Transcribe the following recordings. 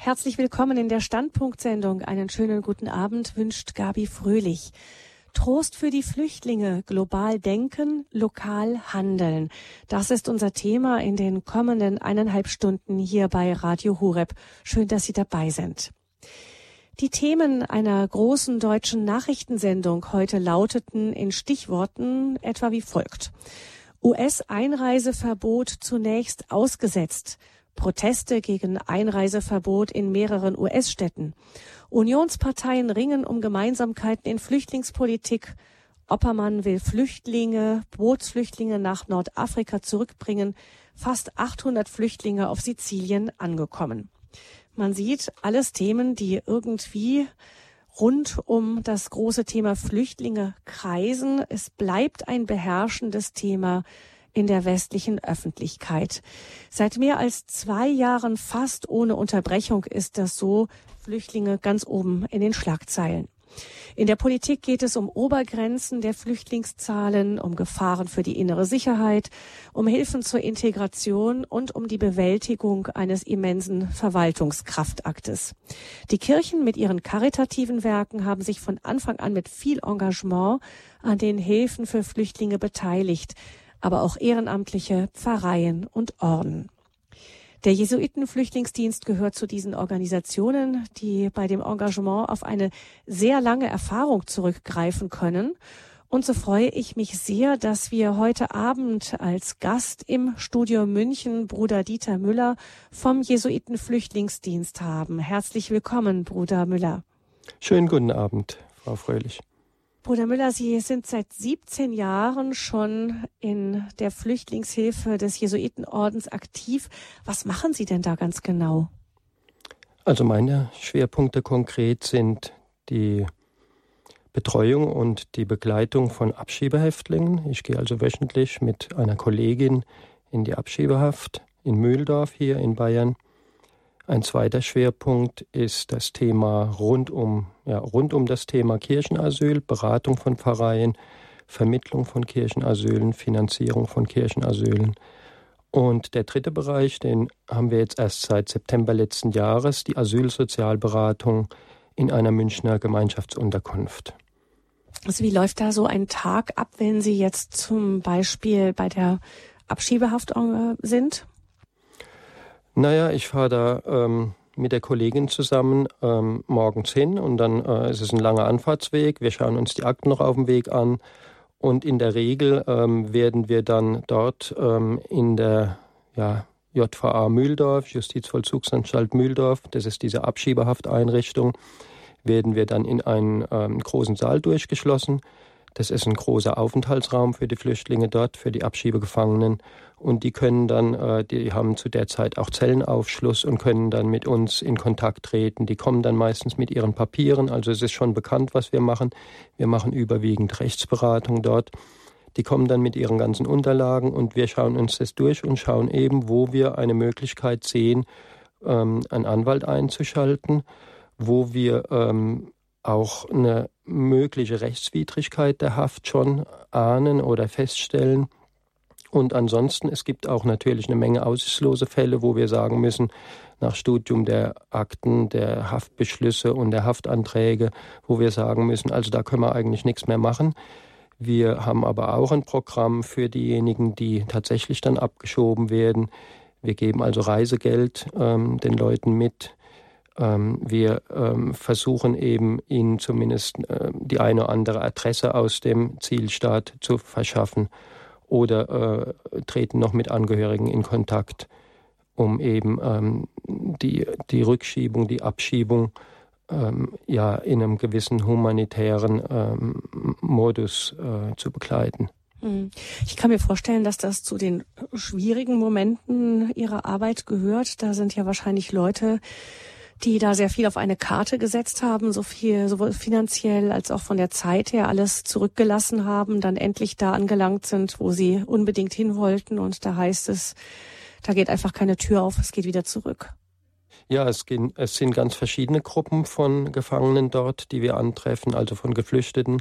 Herzlich willkommen in der Standpunktsendung. Einen schönen guten Abend wünscht Gabi Fröhlich. Trost für die Flüchtlinge, global denken, lokal handeln. Das ist unser Thema in den kommenden eineinhalb Stunden hier bei Radio Hureb. Schön, dass Sie dabei sind. Die Themen einer großen deutschen Nachrichtensendung heute lauteten in Stichworten etwa wie folgt. US-Einreiseverbot zunächst ausgesetzt. Proteste gegen Einreiseverbot in mehreren US-Städten. Unionsparteien ringen um Gemeinsamkeiten in Flüchtlingspolitik. Oppermann will Flüchtlinge, Bootsflüchtlinge nach Nordafrika zurückbringen. Fast 800 Flüchtlinge auf Sizilien angekommen. Man sieht alles Themen, die irgendwie rund um das große Thema Flüchtlinge kreisen. Es bleibt ein beherrschendes Thema in der westlichen Öffentlichkeit. Seit mehr als zwei Jahren fast ohne Unterbrechung ist das so. Flüchtlinge ganz oben in den Schlagzeilen. In der Politik geht es um Obergrenzen der Flüchtlingszahlen, um Gefahren für die innere Sicherheit, um Hilfen zur Integration und um die Bewältigung eines immensen Verwaltungskraftaktes. Die Kirchen mit ihren karitativen Werken haben sich von Anfang an mit viel Engagement an den Hilfen für Flüchtlinge beteiligt aber auch ehrenamtliche Pfarreien und Orden. Der Jesuitenflüchtlingsdienst gehört zu diesen Organisationen, die bei dem Engagement auf eine sehr lange Erfahrung zurückgreifen können. Und so freue ich mich sehr, dass wir heute Abend als Gast im Studio München Bruder Dieter Müller vom Jesuitenflüchtlingsdienst haben. Herzlich willkommen, Bruder Müller. Schönen guten Abend, Frau Fröhlich. Bruder Müller, Sie sind seit 17 Jahren schon in der Flüchtlingshilfe des Jesuitenordens aktiv. Was machen Sie denn da ganz genau? Also meine Schwerpunkte konkret sind die Betreuung und die Begleitung von Abschiebehäftlingen. Ich gehe also wöchentlich mit einer Kollegin in die Abschiebehaft in Mühldorf hier in Bayern ein zweiter Schwerpunkt ist das Thema rund um, ja, rund um das Thema Kirchenasyl, Beratung von Pfarreien, Vermittlung von Kirchenasylen, Finanzierung von Kirchenasylen. Und der dritte Bereich, den haben wir jetzt erst seit September letzten Jahres, die Asylsozialberatung in einer Münchner Gemeinschaftsunterkunft. Also wie läuft da so ein Tag ab, wenn Sie jetzt zum Beispiel bei der Abschiebehaft äh, sind? Naja, ich fahre da ähm, mit der Kollegin zusammen ähm, morgens hin und dann äh, ist es ein langer Anfahrtsweg. Wir schauen uns die Akten noch auf dem Weg an und in der Regel ähm, werden wir dann dort ähm, in der ja, JVA Mühldorf, Justizvollzugsanstalt Mühldorf, das ist diese Abschiebehafteinrichtung, werden wir dann in einen ähm, großen Saal durchgeschlossen. Das ist ein großer Aufenthaltsraum für die Flüchtlinge dort, für die Abschiebegefangenen. Und die können dann, äh, die haben zu der Zeit auch Zellenaufschluss und können dann mit uns in Kontakt treten. Die kommen dann meistens mit ihren Papieren. Also es ist schon bekannt, was wir machen. Wir machen überwiegend Rechtsberatung dort. Die kommen dann mit ihren ganzen Unterlagen und wir schauen uns das durch und schauen eben, wo wir eine Möglichkeit sehen, ähm, einen Anwalt einzuschalten, wo wir ähm, auch eine mögliche Rechtswidrigkeit der Haft schon ahnen oder feststellen. Und ansonsten, es gibt auch natürlich eine Menge aussichtslose Fälle, wo wir sagen müssen, nach Studium der Akten, der Haftbeschlüsse und der Haftanträge, wo wir sagen müssen, also da können wir eigentlich nichts mehr machen. Wir haben aber auch ein Programm für diejenigen, die tatsächlich dann abgeschoben werden. Wir geben also Reisegeld ähm, den Leuten mit. Ähm, wir ähm, versuchen eben, ihnen zumindest äh, die eine oder andere Adresse aus dem Zielstaat zu verschaffen oder äh, treten noch mit Angehörigen in Kontakt, um eben ähm, die, die Rückschiebung, die Abschiebung ja in einem gewissen humanitären Modus äh, zu begleiten. Hm. Ich kann mir vorstellen, dass das zu den schwierigen Momenten Ihrer Arbeit gehört. Da sind ja wahrscheinlich Leute, die da sehr viel auf eine Karte gesetzt haben, so viel sowohl finanziell als auch von der Zeit her alles zurückgelassen haben, dann endlich da angelangt sind, wo sie unbedingt hin wollten und da heißt es, da geht einfach keine Tür auf, es geht wieder zurück. Ja, es, gehen, es sind ganz verschiedene Gruppen von Gefangenen dort, die wir antreffen, also von Geflüchteten,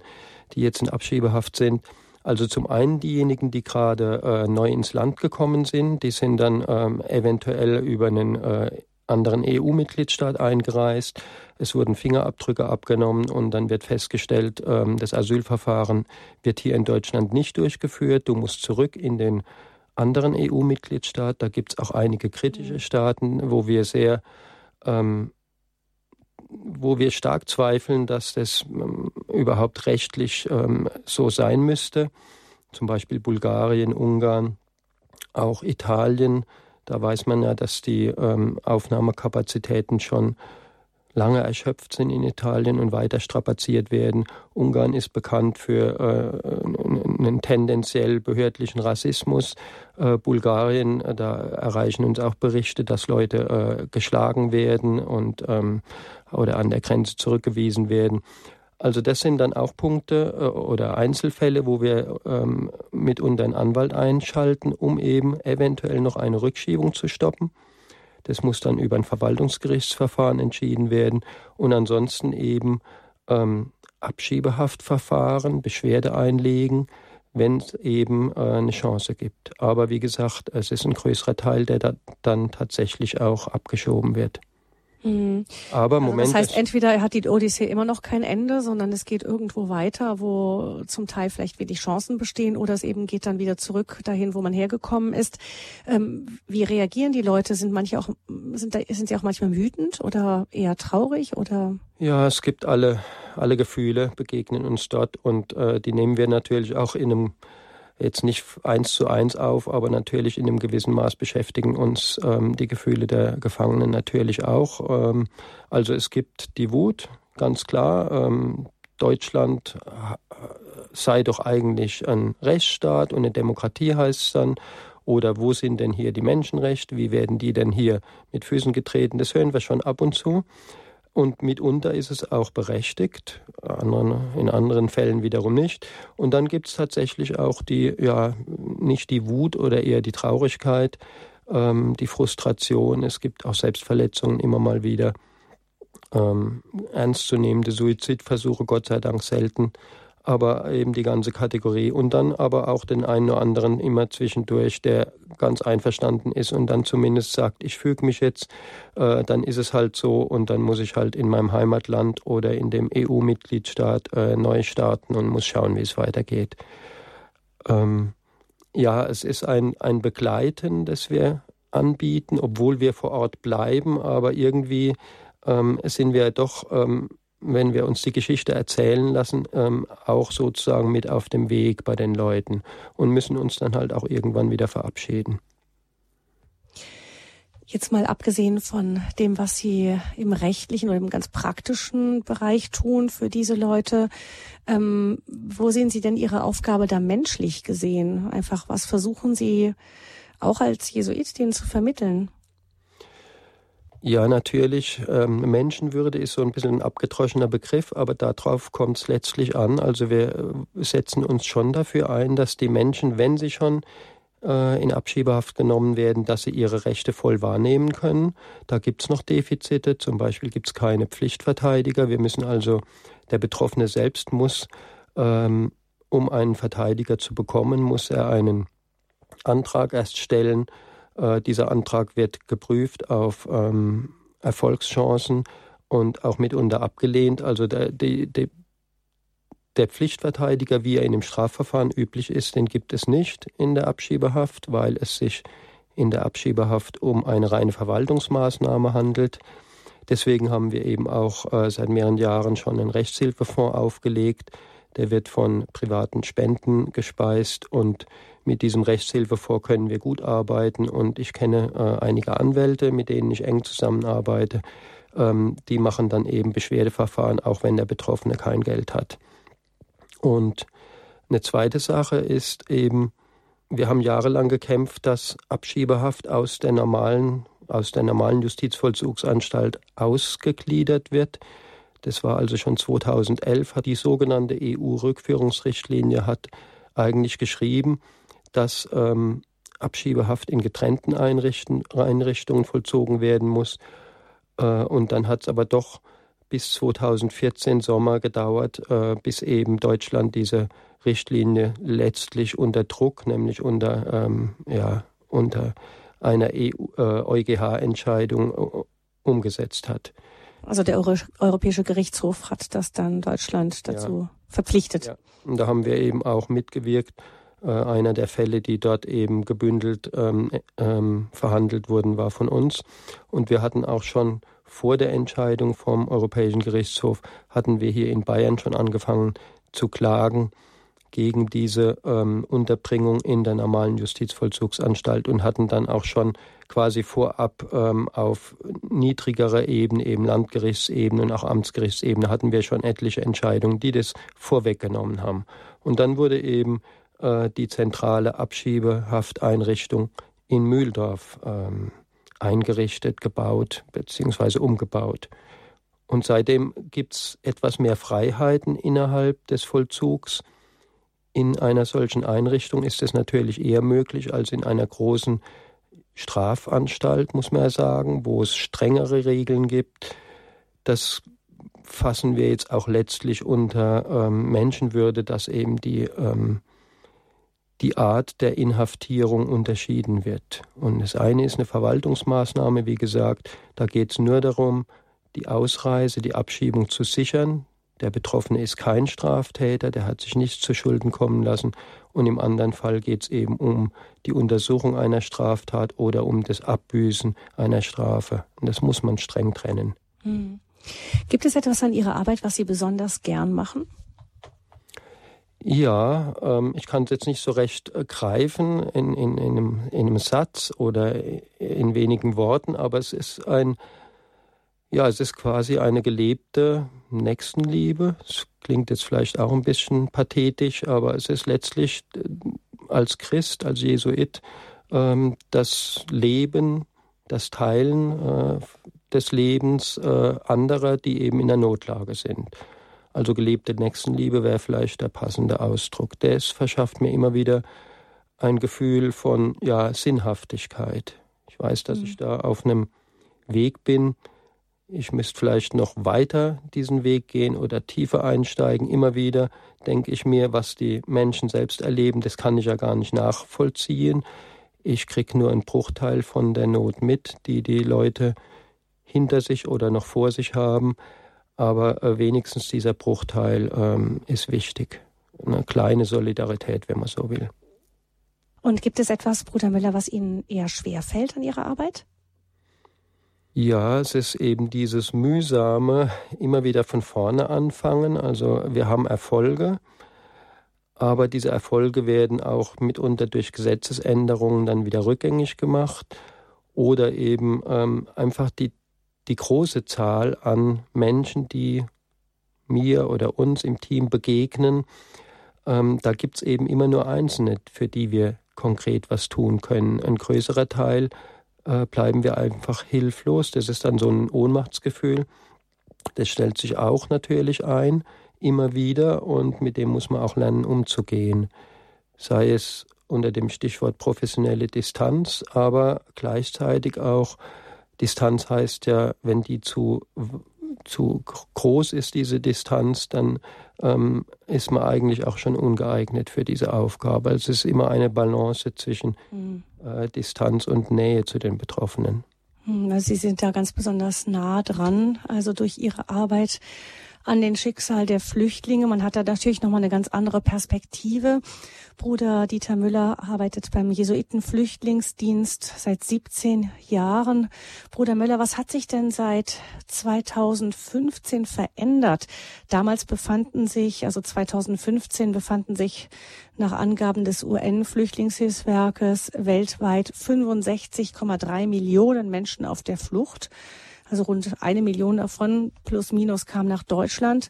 die jetzt in Abschiebehaft sind. Also zum einen diejenigen, die gerade äh, neu ins Land gekommen sind, die sind dann ähm, eventuell über einen äh, anderen EU-Mitgliedstaat eingereist. Es wurden Fingerabdrücke abgenommen und dann wird festgestellt, ähm, das Asylverfahren wird hier in Deutschland nicht durchgeführt. Du musst zurück in den anderen EU-Mitgliedstaat. Da gibt es auch einige kritische mhm. Staaten, wo wir sehr ähm, wo wir stark zweifeln, dass das ähm, überhaupt rechtlich ähm, so sein müsste. Zum Beispiel Bulgarien, Ungarn, auch Italien. Da weiß man ja, dass die ähm, Aufnahmekapazitäten schon lange erschöpft sind in Italien und weiter strapaziert werden. Ungarn ist bekannt für äh, einen tendenziell behördlichen Rassismus. Äh, Bulgarien, äh, da erreichen uns auch Berichte, dass Leute äh, geschlagen werden und ähm, oder an der Grenze zurückgewiesen werden. Also das sind dann auch Punkte äh, oder Einzelfälle, wo wir ähm, mitunter einen Anwalt einschalten, um eben eventuell noch eine Rückschiebung zu stoppen. Das muss dann über ein Verwaltungsgerichtsverfahren entschieden werden und ansonsten eben ähm, Abschiebehaftverfahren, Beschwerde einlegen, wenn es eben äh, eine Chance gibt. Aber wie gesagt, es ist ein größerer Teil, der da dann tatsächlich auch abgeschoben wird. Mhm. Aber Moment. Also das heißt, entweder hat die Odyssee immer noch kein Ende, sondern es geht irgendwo weiter, wo zum Teil vielleicht wenig Chancen bestehen, oder es eben geht dann wieder zurück dahin, wo man hergekommen ist. Ähm, wie reagieren die Leute? Sind manche auch sind da, sind sie auch manchmal wütend oder eher traurig oder? Ja, es gibt alle alle Gefühle begegnen uns dort und äh, die nehmen wir natürlich auch in einem jetzt nicht eins zu eins auf, aber natürlich in einem gewissen Maß beschäftigen uns ähm, die Gefühle der Gefangenen natürlich auch. Ähm, also es gibt die Wut, ganz klar. Ähm, Deutschland äh, sei doch eigentlich ein Rechtsstaat und eine Demokratie heißt es dann. Oder wo sind denn hier die Menschenrechte? Wie werden die denn hier mit Füßen getreten? Das hören wir schon ab und zu. Und mitunter ist es auch berechtigt, in anderen Fällen wiederum nicht. Und dann gibt es tatsächlich auch die, ja, nicht die Wut oder eher die Traurigkeit, ähm, die Frustration. Es gibt auch Selbstverletzungen immer mal wieder. Ähm, ernstzunehmende Suizidversuche, Gott sei Dank selten aber eben die ganze Kategorie und dann aber auch den einen oder anderen immer zwischendurch, der ganz einverstanden ist und dann zumindest sagt, ich füge mich jetzt, äh, dann ist es halt so und dann muss ich halt in meinem Heimatland oder in dem EU-Mitgliedstaat äh, neu starten und muss schauen, wie es weitergeht. Ähm, ja, es ist ein, ein Begleiten, das wir anbieten, obwohl wir vor Ort bleiben, aber irgendwie ähm, sind wir doch ähm, wenn wir uns die Geschichte erzählen lassen, ähm, auch sozusagen mit auf dem Weg bei den Leuten und müssen uns dann halt auch irgendwann wieder verabschieden. Jetzt mal abgesehen von dem, was Sie im rechtlichen oder im ganz praktischen Bereich tun für diese Leute, ähm, wo sehen Sie denn Ihre Aufgabe da menschlich gesehen? Einfach, was versuchen Sie auch als Jesuit denen zu vermitteln? Ja, natürlich. Ähm, Menschenwürde ist so ein bisschen ein abgedroschener Begriff, aber darauf kommt es letztlich an. Also wir äh, setzen uns schon dafür ein, dass die Menschen, wenn sie schon äh, in Abschiebehaft genommen werden, dass sie ihre Rechte voll wahrnehmen können. Da gibt es noch Defizite. Zum Beispiel gibt es keine Pflichtverteidiger. Wir müssen also, der Betroffene selbst muss, ähm, um einen Verteidiger zu bekommen, muss er einen Antrag erst stellen äh, dieser Antrag wird geprüft auf ähm, Erfolgschancen und auch mitunter abgelehnt. Also der, die, die, der Pflichtverteidiger, wie er in dem Strafverfahren üblich ist, den gibt es nicht in der Abschiebehaft, weil es sich in der Abschiebehaft um eine reine Verwaltungsmaßnahme handelt. Deswegen haben wir eben auch äh, seit mehreren Jahren schon einen Rechtshilfefonds aufgelegt. Der wird von privaten Spenden gespeist und mit diesem Rechtshilfefonds können wir gut arbeiten und ich kenne äh, einige Anwälte, mit denen ich eng zusammenarbeite. Ähm, die machen dann eben Beschwerdeverfahren, auch wenn der Betroffene kein Geld hat. Und eine zweite Sache ist eben, wir haben jahrelang gekämpft, dass Abschiebehaft aus der normalen, aus der normalen Justizvollzugsanstalt ausgegliedert wird. Das war also schon 2011, hat die sogenannte EU-Rückführungsrichtlinie hat eigentlich geschrieben, dass ähm, Abschiebehaft in getrennten Einrichtungen vollzogen werden muss. Äh, und dann hat es aber doch bis 2014 Sommer gedauert, äh, bis eben Deutschland diese Richtlinie letztlich unter Druck, nämlich unter, ähm, ja, unter einer EU, äh, EuGH-Entscheidung umgesetzt hat. Also der Euro Europäische Gerichtshof hat das dann Deutschland dazu ja. verpflichtet. Ja. Und da haben wir eben auch mitgewirkt. Äh, einer der Fälle, die dort eben gebündelt ähm, ähm, verhandelt wurden, war von uns. Und wir hatten auch schon vor der Entscheidung vom Europäischen Gerichtshof, hatten wir hier in Bayern schon angefangen zu klagen gegen diese ähm, Unterbringung in der normalen Justizvollzugsanstalt und hatten dann auch schon quasi vorab ähm, auf niedrigerer Ebene, eben Landgerichtsebene und auch Amtsgerichtsebene, hatten wir schon etliche Entscheidungen, die das vorweggenommen haben. Und dann wurde eben äh, die zentrale Abschiebehafteinrichtung in Mühldorf ähm, eingerichtet, gebaut bzw. umgebaut. Und seitdem gibt es etwas mehr Freiheiten innerhalb des Vollzugs. In einer solchen Einrichtung ist es natürlich eher möglich als in einer großen Strafanstalt, muss man ja sagen, wo es strengere Regeln gibt. Das fassen wir jetzt auch letztlich unter ähm, Menschenwürde, dass eben die, ähm, die Art der Inhaftierung unterschieden wird. Und das eine ist eine Verwaltungsmaßnahme, wie gesagt, da geht es nur darum, die Ausreise, die Abschiebung zu sichern. Der Betroffene ist kein Straftäter, der hat sich nichts zu Schulden kommen lassen. Und im anderen Fall geht es eben um die Untersuchung einer Straftat oder um das Abbüßen einer Strafe. Und das muss man streng trennen. Hm. Gibt es etwas an Ihrer Arbeit, was Sie besonders gern machen? Ja, ähm, ich kann es jetzt nicht so recht äh, greifen in, in, in, einem, in einem Satz oder in wenigen Worten, aber es ist ein ja, es ist quasi eine gelebte Nächstenliebe. Es klingt jetzt vielleicht auch ein bisschen pathetisch, aber es ist letztlich äh, als Christ, als Jesuit, ähm, das Leben, das Teilen äh, des Lebens äh, anderer, die eben in der Notlage sind. Also gelebte Nächstenliebe wäre vielleicht der passende Ausdruck. Das verschafft mir immer wieder ein Gefühl von ja, Sinnhaftigkeit. Ich weiß, dass mhm. ich da auf einem Weg bin, ich müsste vielleicht noch weiter diesen Weg gehen oder tiefer einsteigen. Immer wieder denke ich mir, was die Menschen selbst erleben, das kann ich ja gar nicht nachvollziehen. Ich kriege nur einen Bruchteil von der Not mit, die die Leute hinter sich oder noch vor sich haben. Aber äh, wenigstens dieser Bruchteil ähm, ist wichtig. Eine kleine Solidarität, wenn man so will. Und gibt es etwas, Bruder Müller, was Ihnen eher schwer fällt an Ihrer Arbeit? Ja, es ist eben dieses mühsame, immer wieder von vorne anfangen. Also wir haben Erfolge, aber diese Erfolge werden auch mitunter durch Gesetzesänderungen dann wieder rückgängig gemacht oder eben ähm, einfach die, die große Zahl an Menschen, die mir oder uns im Team begegnen. Ähm, da gibt es eben immer nur Einzelne, für die wir konkret was tun können. Ein größerer Teil äh, bleiben wir einfach hilflos. Das ist dann so ein Ohnmachtsgefühl. Das stellt sich auch natürlich ein, immer wieder, und mit dem muss man auch lernen, umzugehen. Sei es unter dem Stichwort professionelle Distanz, aber gleichzeitig auch Distanz heißt ja, wenn die zu zu groß ist, diese Distanz, dann ähm, ist man eigentlich auch schon ungeeignet für diese Aufgabe. Also es ist immer eine Balance zwischen mhm. äh, Distanz und Nähe zu den Betroffenen. Hm, also Sie sind da ganz besonders nah dran, also durch Ihre Arbeit an den Schicksal der Flüchtlinge. Man hat da natürlich nochmal eine ganz andere Perspektive. Bruder Dieter Müller arbeitet beim Jesuitenflüchtlingsdienst seit 17 Jahren. Bruder Müller, was hat sich denn seit 2015 verändert? Damals befanden sich, also 2015 befanden sich nach Angaben des UN-Flüchtlingshilfswerkes weltweit 65,3 Millionen Menschen auf der Flucht also rund eine Million davon plus minus kam nach Deutschland.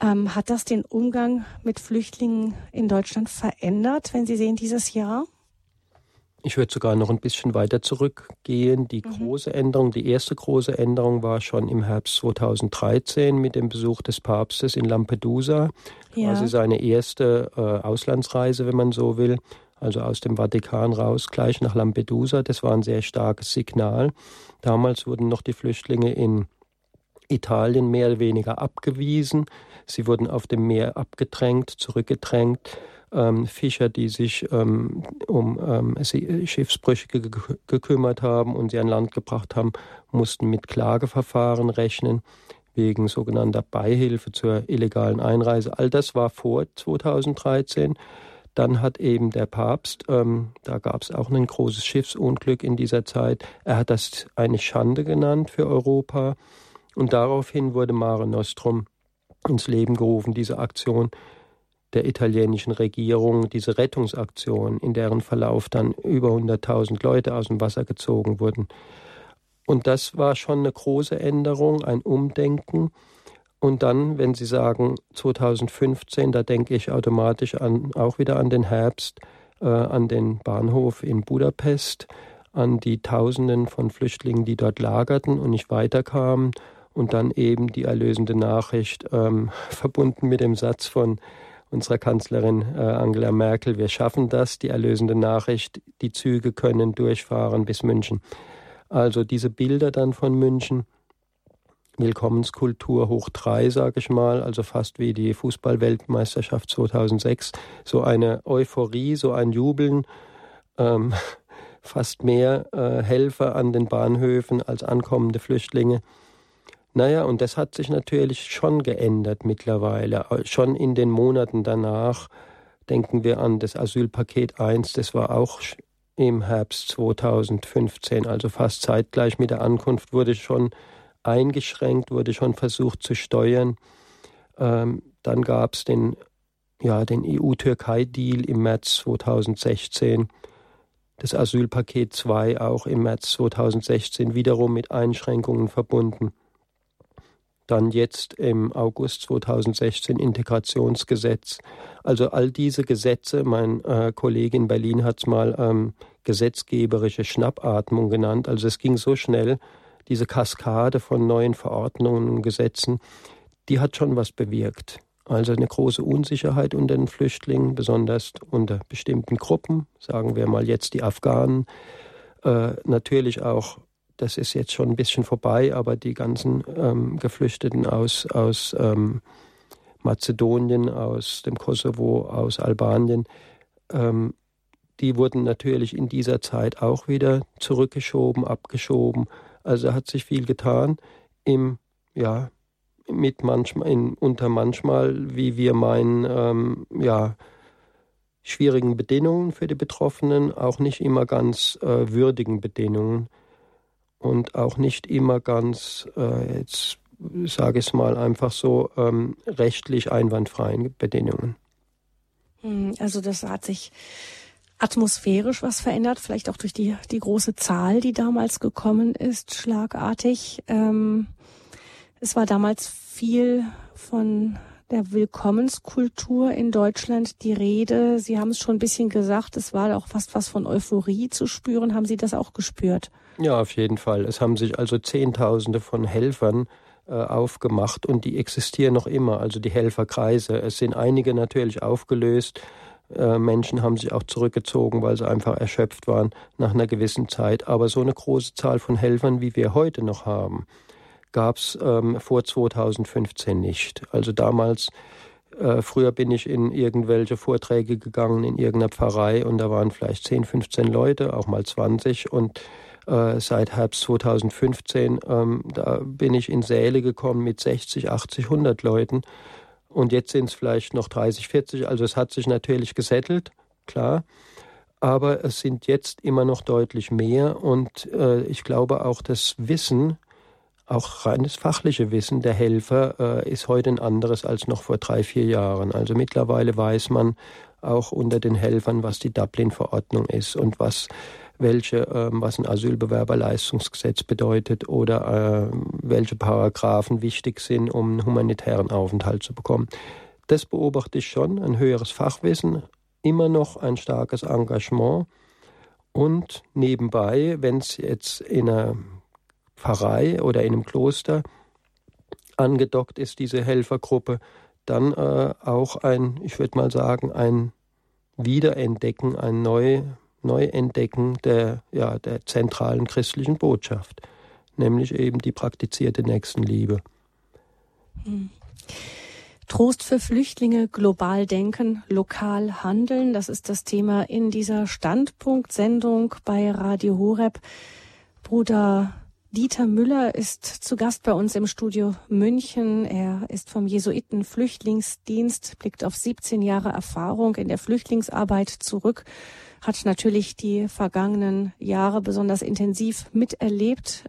Ähm, hat das den Umgang mit Flüchtlingen in Deutschland verändert, wenn Sie sehen dieses Jahr? Ich würde sogar noch ein bisschen weiter zurückgehen. Die mhm. große Änderung, die erste große Änderung war schon im Herbst 2013 mit dem Besuch des Papstes in Lampedusa. Ja. Quasi seine erste äh, Auslandsreise, wenn man so will. Also aus dem Vatikan raus, gleich nach Lampedusa. Das war ein sehr starkes Signal. Damals wurden noch die Flüchtlinge in Italien mehr oder weniger abgewiesen. Sie wurden auf dem Meer abgedrängt, zurückgedrängt. ähm, Fischer, die sich ähm, um ähm, Schiffsbrüche gekümmert haben und sie an Land gebracht haben, mussten mit Klageverfahren rechnen wegen sogenannter Beihilfe zur illegalen Einreise. All das war vor 2013. Dann hat eben der Papst, ähm, da gab es auch ein großes Schiffsunglück in dieser Zeit, er hat das eine Schande genannt für Europa. Und daraufhin wurde Mare Nostrum ins Leben gerufen, diese Aktion der italienischen Regierung, diese Rettungsaktion, in deren Verlauf dann über 100.000 Leute aus dem Wasser gezogen wurden. Und das war schon eine große Änderung, ein Umdenken. Und dann, wenn Sie sagen 2015, da denke ich automatisch an, auch wieder an den Herbst, äh, an den Bahnhof in Budapest, an die Tausenden von Flüchtlingen, die dort lagerten und nicht weiterkamen. Und dann eben die erlösende Nachricht, ähm, verbunden mit dem Satz von unserer Kanzlerin äh, Angela Merkel, wir schaffen das, die erlösende Nachricht, die Züge können durchfahren bis München. Also diese Bilder dann von München, Willkommenskultur hoch drei, sage ich mal, also fast wie die Fußballweltmeisterschaft 2006, so eine Euphorie, so ein Jubeln, ähm, fast mehr äh, Helfer an den Bahnhöfen als ankommende Flüchtlinge. Naja, und das hat sich natürlich schon geändert mittlerweile. Schon in den Monaten danach denken wir an das Asylpaket 1, das war auch im Herbst 2015, also fast zeitgleich mit der Ankunft, wurde schon eingeschränkt, wurde schon versucht zu steuern. Ähm, dann gab es den, ja, den EU-Türkei-Deal im März 2016, das Asylpaket 2 auch im März 2016 wiederum mit Einschränkungen verbunden. Dann jetzt im August 2016 Integrationsgesetz. Also all diese Gesetze, mein äh, Kollege in Berlin hat es mal ähm, gesetzgeberische Schnappatmung genannt. Also es ging so schnell, diese Kaskade von neuen Verordnungen und Gesetzen, die hat schon was bewirkt. Also eine große Unsicherheit unter den Flüchtlingen, besonders unter bestimmten Gruppen, sagen wir mal jetzt die Afghanen. Äh, natürlich auch, das ist jetzt schon ein bisschen vorbei, aber die ganzen ähm, Geflüchteten aus, aus ähm, Mazedonien, aus dem Kosovo, aus Albanien, ähm, die wurden natürlich in dieser Zeit auch wieder zurückgeschoben, abgeschoben also hat sich viel getan im, ja, mit manchmal, in, unter manchmal, wie wir meinen, ähm, ja, schwierigen Bedingungen für die Betroffenen, auch nicht immer ganz äh, würdigen Bedingungen und auch nicht immer ganz, äh, jetzt sage ich es mal einfach so, ähm, rechtlich einwandfreien Bedingungen. Hm, also das hat sich atmosphärisch was verändert, vielleicht auch durch die, die große Zahl, die damals gekommen ist, schlagartig. Ähm, es war damals viel von der Willkommenskultur in Deutschland die Rede. Sie haben es schon ein bisschen gesagt, es war auch fast was von Euphorie zu spüren. Haben Sie das auch gespürt? Ja, auf jeden Fall. Es haben sich also Zehntausende von Helfern äh, aufgemacht und die existieren noch immer, also die Helferkreise. Es sind einige natürlich aufgelöst. Äh, Menschen haben sich auch zurückgezogen, weil sie einfach erschöpft waren nach einer gewissen Zeit. Aber so eine große Zahl von Helfern, wie wir heute noch haben, gab es ähm, vor 2015 nicht. Also damals, äh, früher bin ich in irgendwelche Vorträge gegangen in irgendeiner Pfarrei und da waren vielleicht 10, 15 Leute, auch mal 20 und äh, seit Herbst 2015, ähm, da bin ich in Säle gekommen mit 60, 80, 100 Leuten und jetzt sind es vielleicht noch 30, 40. Also es hat sich natürlich gesettelt, klar. Aber es sind jetzt immer noch deutlich mehr. Und äh, ich glaube auch das Wissen, auch reines fachliche Wissen der Helfer äh, ist heute ein anderes als noch vor drei, vier Jahren. Also mittlerweile weiß man auch unter den Helfern, was die Dublin-Verordnung ist und was welche, ähm, was ein Asylbewerberleistungsgesetz bedeutet oder äh, welche Paragraphen wichtig sind, um einen humanitären Aufenthalt zu bekommen. Das beobachte ich schon, ein höheres Fachwissen, immer noch ein starkes Engagement und nebenbei, wenn es jetzt in einer Pfarrei oder in einem Kloster angedockt ist, diese Helfergruppe, dann äh, auch ein, ich würde mal sagen, ein Wiederentdecken, ein neu Neuentdecken der, ja, der zentralen christlichen Botschaft, nämlich eben die praktizierte Nächstenliebe. Hm. Trost für Flüchtlinge, global denken, lokal handeln. Das ist das Thema in dieser Standpunktsendung bei Radio Horeb. Bruder Dieter Müller ist zu Gast bei uns im Studio München. Er ist vom Jesuiten Flüchtlingsdienst, blickt auf 17 Jahre Erfahrung in der Flüchtlingsarbeit zurück, hat natürlich die vergangenen Jahre besonders intensiv miterlebt.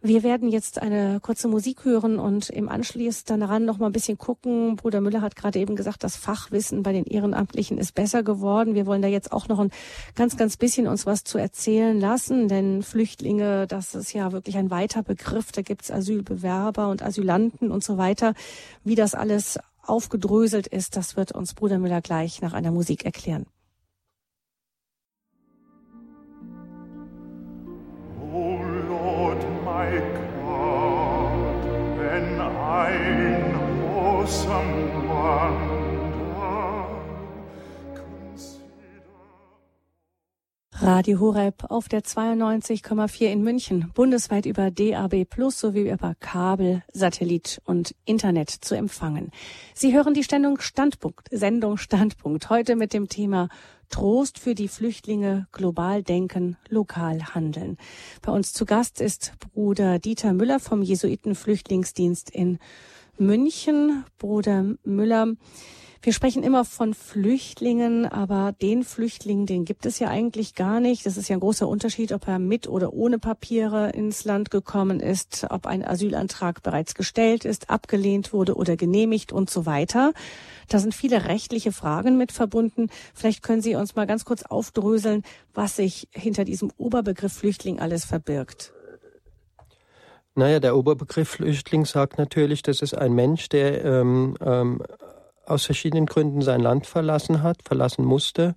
Wir werden jetzt eine kurze Musik hören und im Anschluss daran noch mal ein bisschen gucken. Bruder Müller hat gerade eben gesagt, das Fachwissen bei den Ehrenamtlichen ist besser geworden. Wir wollen da jetzt auch noch ein ganz, ganz bisschen uns was zu erzählen lassen, denn Flüchtlinge, das ist ja wirklich ein weiter Begriff. Da gibt's Asylbewerber und Asylanten und so weiter. Wie das alles aufgedröselt ist, das wird uns Bruder Müller gleich nach einer Musik erklären. Radio Horeb auf der 92,4 in München, bundesweit über DAB Plus sowie über Kabel, Satellit und Internet zu empfangen. Sie hören die Sendung Standpunkt, Sendung Standpunkt, heute mit dem Thema Trost für die Flüchtlinge, global denken, lokal handeln. Bei uns zu Gast ist Bruder Dieter Müller vom Jesuitenflüchtlingsdienst in München. Bruder Müller, wir sprechen immer von Flüchtlingen, aber den Flüchtling, den gibt es ja eigentlich gar nicht. Das ist ja ein großer Unterschied, ob er mit oder ohne Papiere ins Land gekommen ist, ob ein Asylantrag bereits gestellt ist, abgelehnt wurde oder genehmigt und so weiter. Da sind viele rechtliche Fragen mit verbunden. Vielleicht können Sie uns mal ganz kurz aufdröseln, was sich hinter diesem Oberbegriff Flüchtling alles verbirgt. Naja, der Oberbegriff Flüchtling sagt natürlich, das ist ein Mensch, der ähm, ähm, aus verschiedenen Gründen sein Land verlassen hat, verlassen musste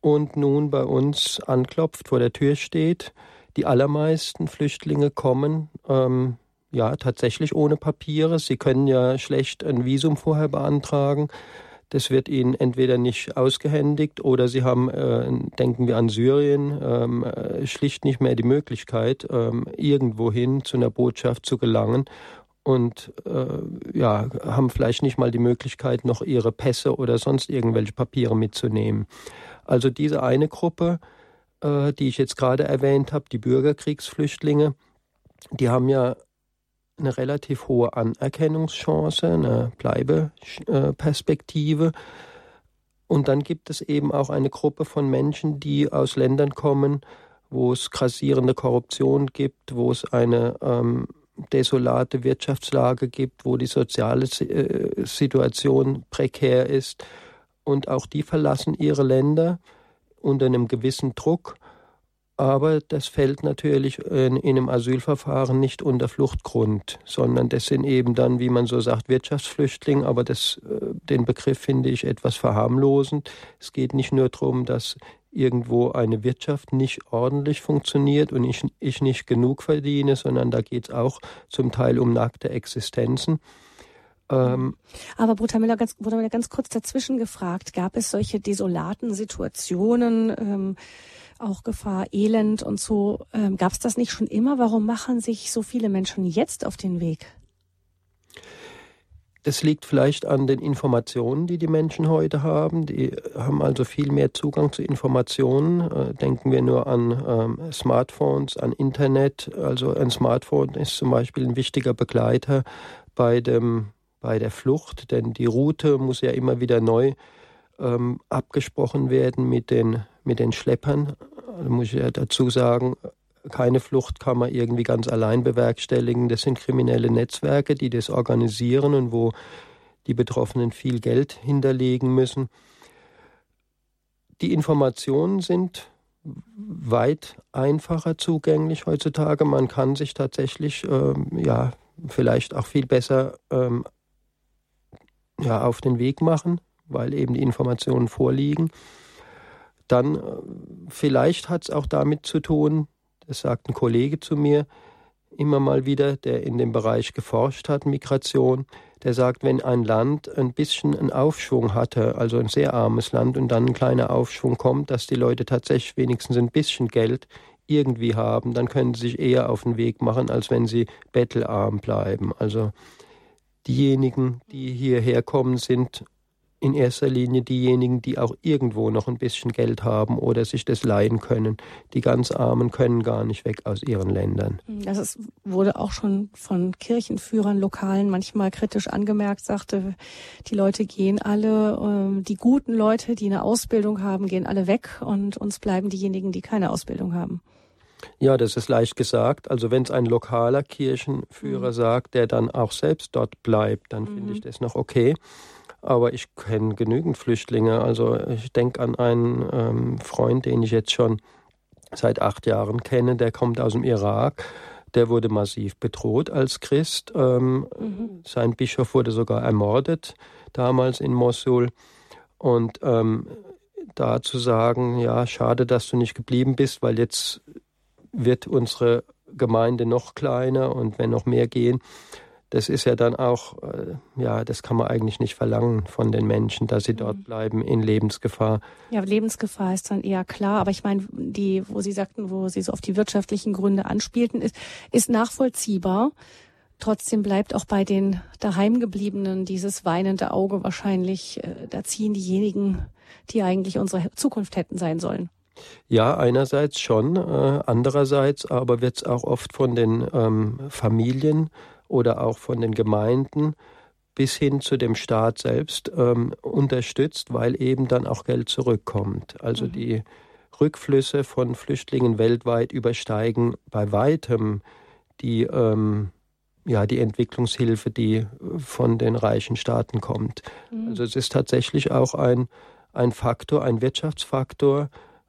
und nun bei uns anklopft, vor der Tür steht. Die allermeisten Flüchtlinge kommen ähm, ja tatsächlich ohne Papiere. Sie können ja schlecht ein Visum vorher beantragen. Das wird ihnen entweder nicht ausgehändigt oder sie haben, äh, denken wir an Syrien, ähm, äh, schlicht nicht mehr die Möglichkeit, ähm, irgendwohin zu einer Botschaft zu gelangen und äh, ja, haben vielleicht nicht mal die Möglichkeit, noch ihre Pässe oder sonst irgendwelche Papiere mitzunehmen. Also diese eine Gruppe, äh, die ich jetzt gerade erwähnt habe, die Bürgerkriegsflüchtlinge, die haben ja eine relativ hohe Anerkennungschance, eine Bleibeperspektive. Und dann gibt es eben auch eine Gruppe von Menschen, die aus Ländern kommen, wo es grassierende Korruption gibt, wo es eine ähm, desolate Wirtschaftslage gibt, wo die soziale äh, Situation prekär ist. Und auch die verlassen ihre Länder unter einem gewissen Druck. Aber das fällt natürlich in, in, einem Asylverfahren nicht unter Fluchtgrund, sondern das sind eben dann, wie man so sagt, Wirtschaftsflüchtlinge. Aber das, äh, den Begriff finde ich etwas verharmlosend. Es geht nicht nur darum, dass irgendwo eine Wirtschaft nicht ordentlich funktioniert und ich, ich nicht genug verdiene, sondern da geht es auch zum Teil um nackte Existenzen. Ähm, Aber Bruder Müller, ganz, Bruder Müller, ganz kurz dazwischen gefragt, gab es solche desolaten Situationen, ähm, auch Gefahr, Elend und so, ähm, gab es das nicht schon immer? Warum machen sich so viele Menschen jetzt auf den Weg? Das liegt vielleicht an den Informationen, die die Menschen heute haben. Die haben also viel mehr Zugang zu Informationen. Äh, denken wir nur an ähm, Smartphones, an Internet. Also ein Smartphone ist zum Beispiel ein wichtiger Begleiter bei, dem, bei der Flucht, denn die Route muss ja immer wieder neu ähm, abgesprochen werden mit den, mit den Schleppern. Da muss ich ja dazu sagen, keine Flucht kann man irgendwie ganz allein bewerkstelligen. Das sind kriminelle Netzwerke, die das organisieren und wo die Betroffenen viel Geld hinterlegen müssen. Die Informationen sind weit einfacher zugänglich heutzutage. Man kann sich tatsächlich ähm, ja vielleicht auch viel besser ähm, ja, auf den Weg machen, weil eben die Informationen vorliegen. Dann äh, vielleicht hat es auch damit zu tun, das sagt ein Kollege zu mir immer mal wieder, der in dem Bereich geforscht hat, Migration, der sagt, wenn ein Land ein bisschen einen Aufschwung hatte, also ein sehr armes Land, und dann ein kleiner Aufschwung kommt, dass die Leute tatsächlich wenigstens ein bisschen Geld irgendwie haben, dann können sie sich eher auf den Weg machen, als wenn sie bettelarm bleiben. Also diejenigen, die hierher kommen, sind in erster Linie diejenigen, die auch irgendwo noch ein bisschen Geld haben oder sich das leihen können. Die ganz Armen können gar nicht weg aus ihren Ländern. Das ist, wurde auch schon von Kirchenführern, Lokalen manchmal kritisch angemerkt, sagte, die Leute gehen alle, ähm, die guten Leute, die eine Ausbildung haben, gehen alle weg und uns bleiben diejenigen, die keine Ausbildung haben. Ja, das ist leicht gesagt. Also wenn es ein lokaler Kirchenführer mhm. sagt, der dann auch selbst dort bleibt, dann mhm. finde ich das noch okay. Aber ich kenne genügend Flüchtlinge. Also ich denke an einen ähm, Freund, den ich jetzt schon seit acht Jahren kenne, der kommt aus dem Irak. Der wurde massiv bedroht als Christ. Ähm, mhm. Sein Bischof wurde sogar ermordet damals in Mosul. Und ähm, da zu sagen, ja, schade, dass du nicht geblieben bist, weil jetzt wird unsere Gemeinde noch kleiner und wenn noch mehr gehen, das ist ja dann auch, äh, ja, das kann man eigentlich nicht verlangen von den Menschen, dass sie mhm. dort bleiben in Lebensgefahr. Ja, Lebensgefahr ist dann eher klar, aber ich meine, die, wo Sie sagten, wo Sie so auf die wirtschaftlichen Gründe anspielten, ist, ist nachvollziehbar. Trotzdem bleibt auch bei den daheimgebliebenen dieses weinende Auge wahrscheinlich, äh, da ziehen diejenigen, die eigentlich unsere Zukunft hätten sein sollen. Ja, einerseits schon, äh, andererseits aber wird es auch oft von den ähm, Familien oder auch von den Gemeinden bis hin zu dem Staat selbst ähm, unterstützt, weil eben dann auch Geld zurückkommt. Also mhm. die Rückflüsse von Flüchtlingen weltweit übersteigen bei weitem die, ähm, ja, die Entwicklungshilfe, die von den reichen Staaten kommt. Mhm. Also es ist tatsächlich auch ein, ein Faktor, ein Wirtschaftsfaktor,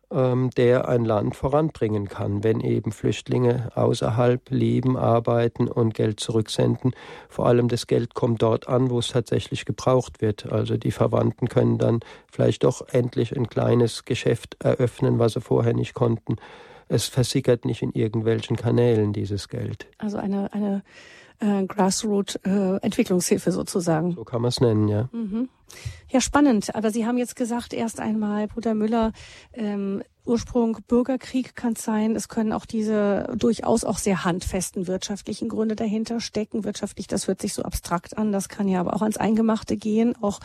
der ein Land voranbringen kann, wenn eben Flüchtlinge außerhalb leben, arbeiten und Geld zurücksenden. Vor allem das Geld kommt dort an, wo es tatsächlich gebraucht wird. Also die Verwandten können dann vielleicht doch endlich ein kleines Geschäft eröffnen, was sie vorher nicht konnten. Es versickert nicht in irgendwelchen Kanälen dieses Geld. Also eine, eine äh, Grassroot-Entwicklungshilfe äh, sozusagen. So kann man es nennen, ja. Mhm. Ja, spannend. Aber Sie haben jetzt gesagt, erst einmal, Bruder Müller, ähm, Ursprung Bürgerkrieg kann sein. Es können auch diese durchaus auch sehr handfesten wirtschaftlichen Gründe dahinter stecken. Wirtschaftlich, das hört sich so abstrakt an. Das kann ja aber auch ans Eingemachte gehen. Auch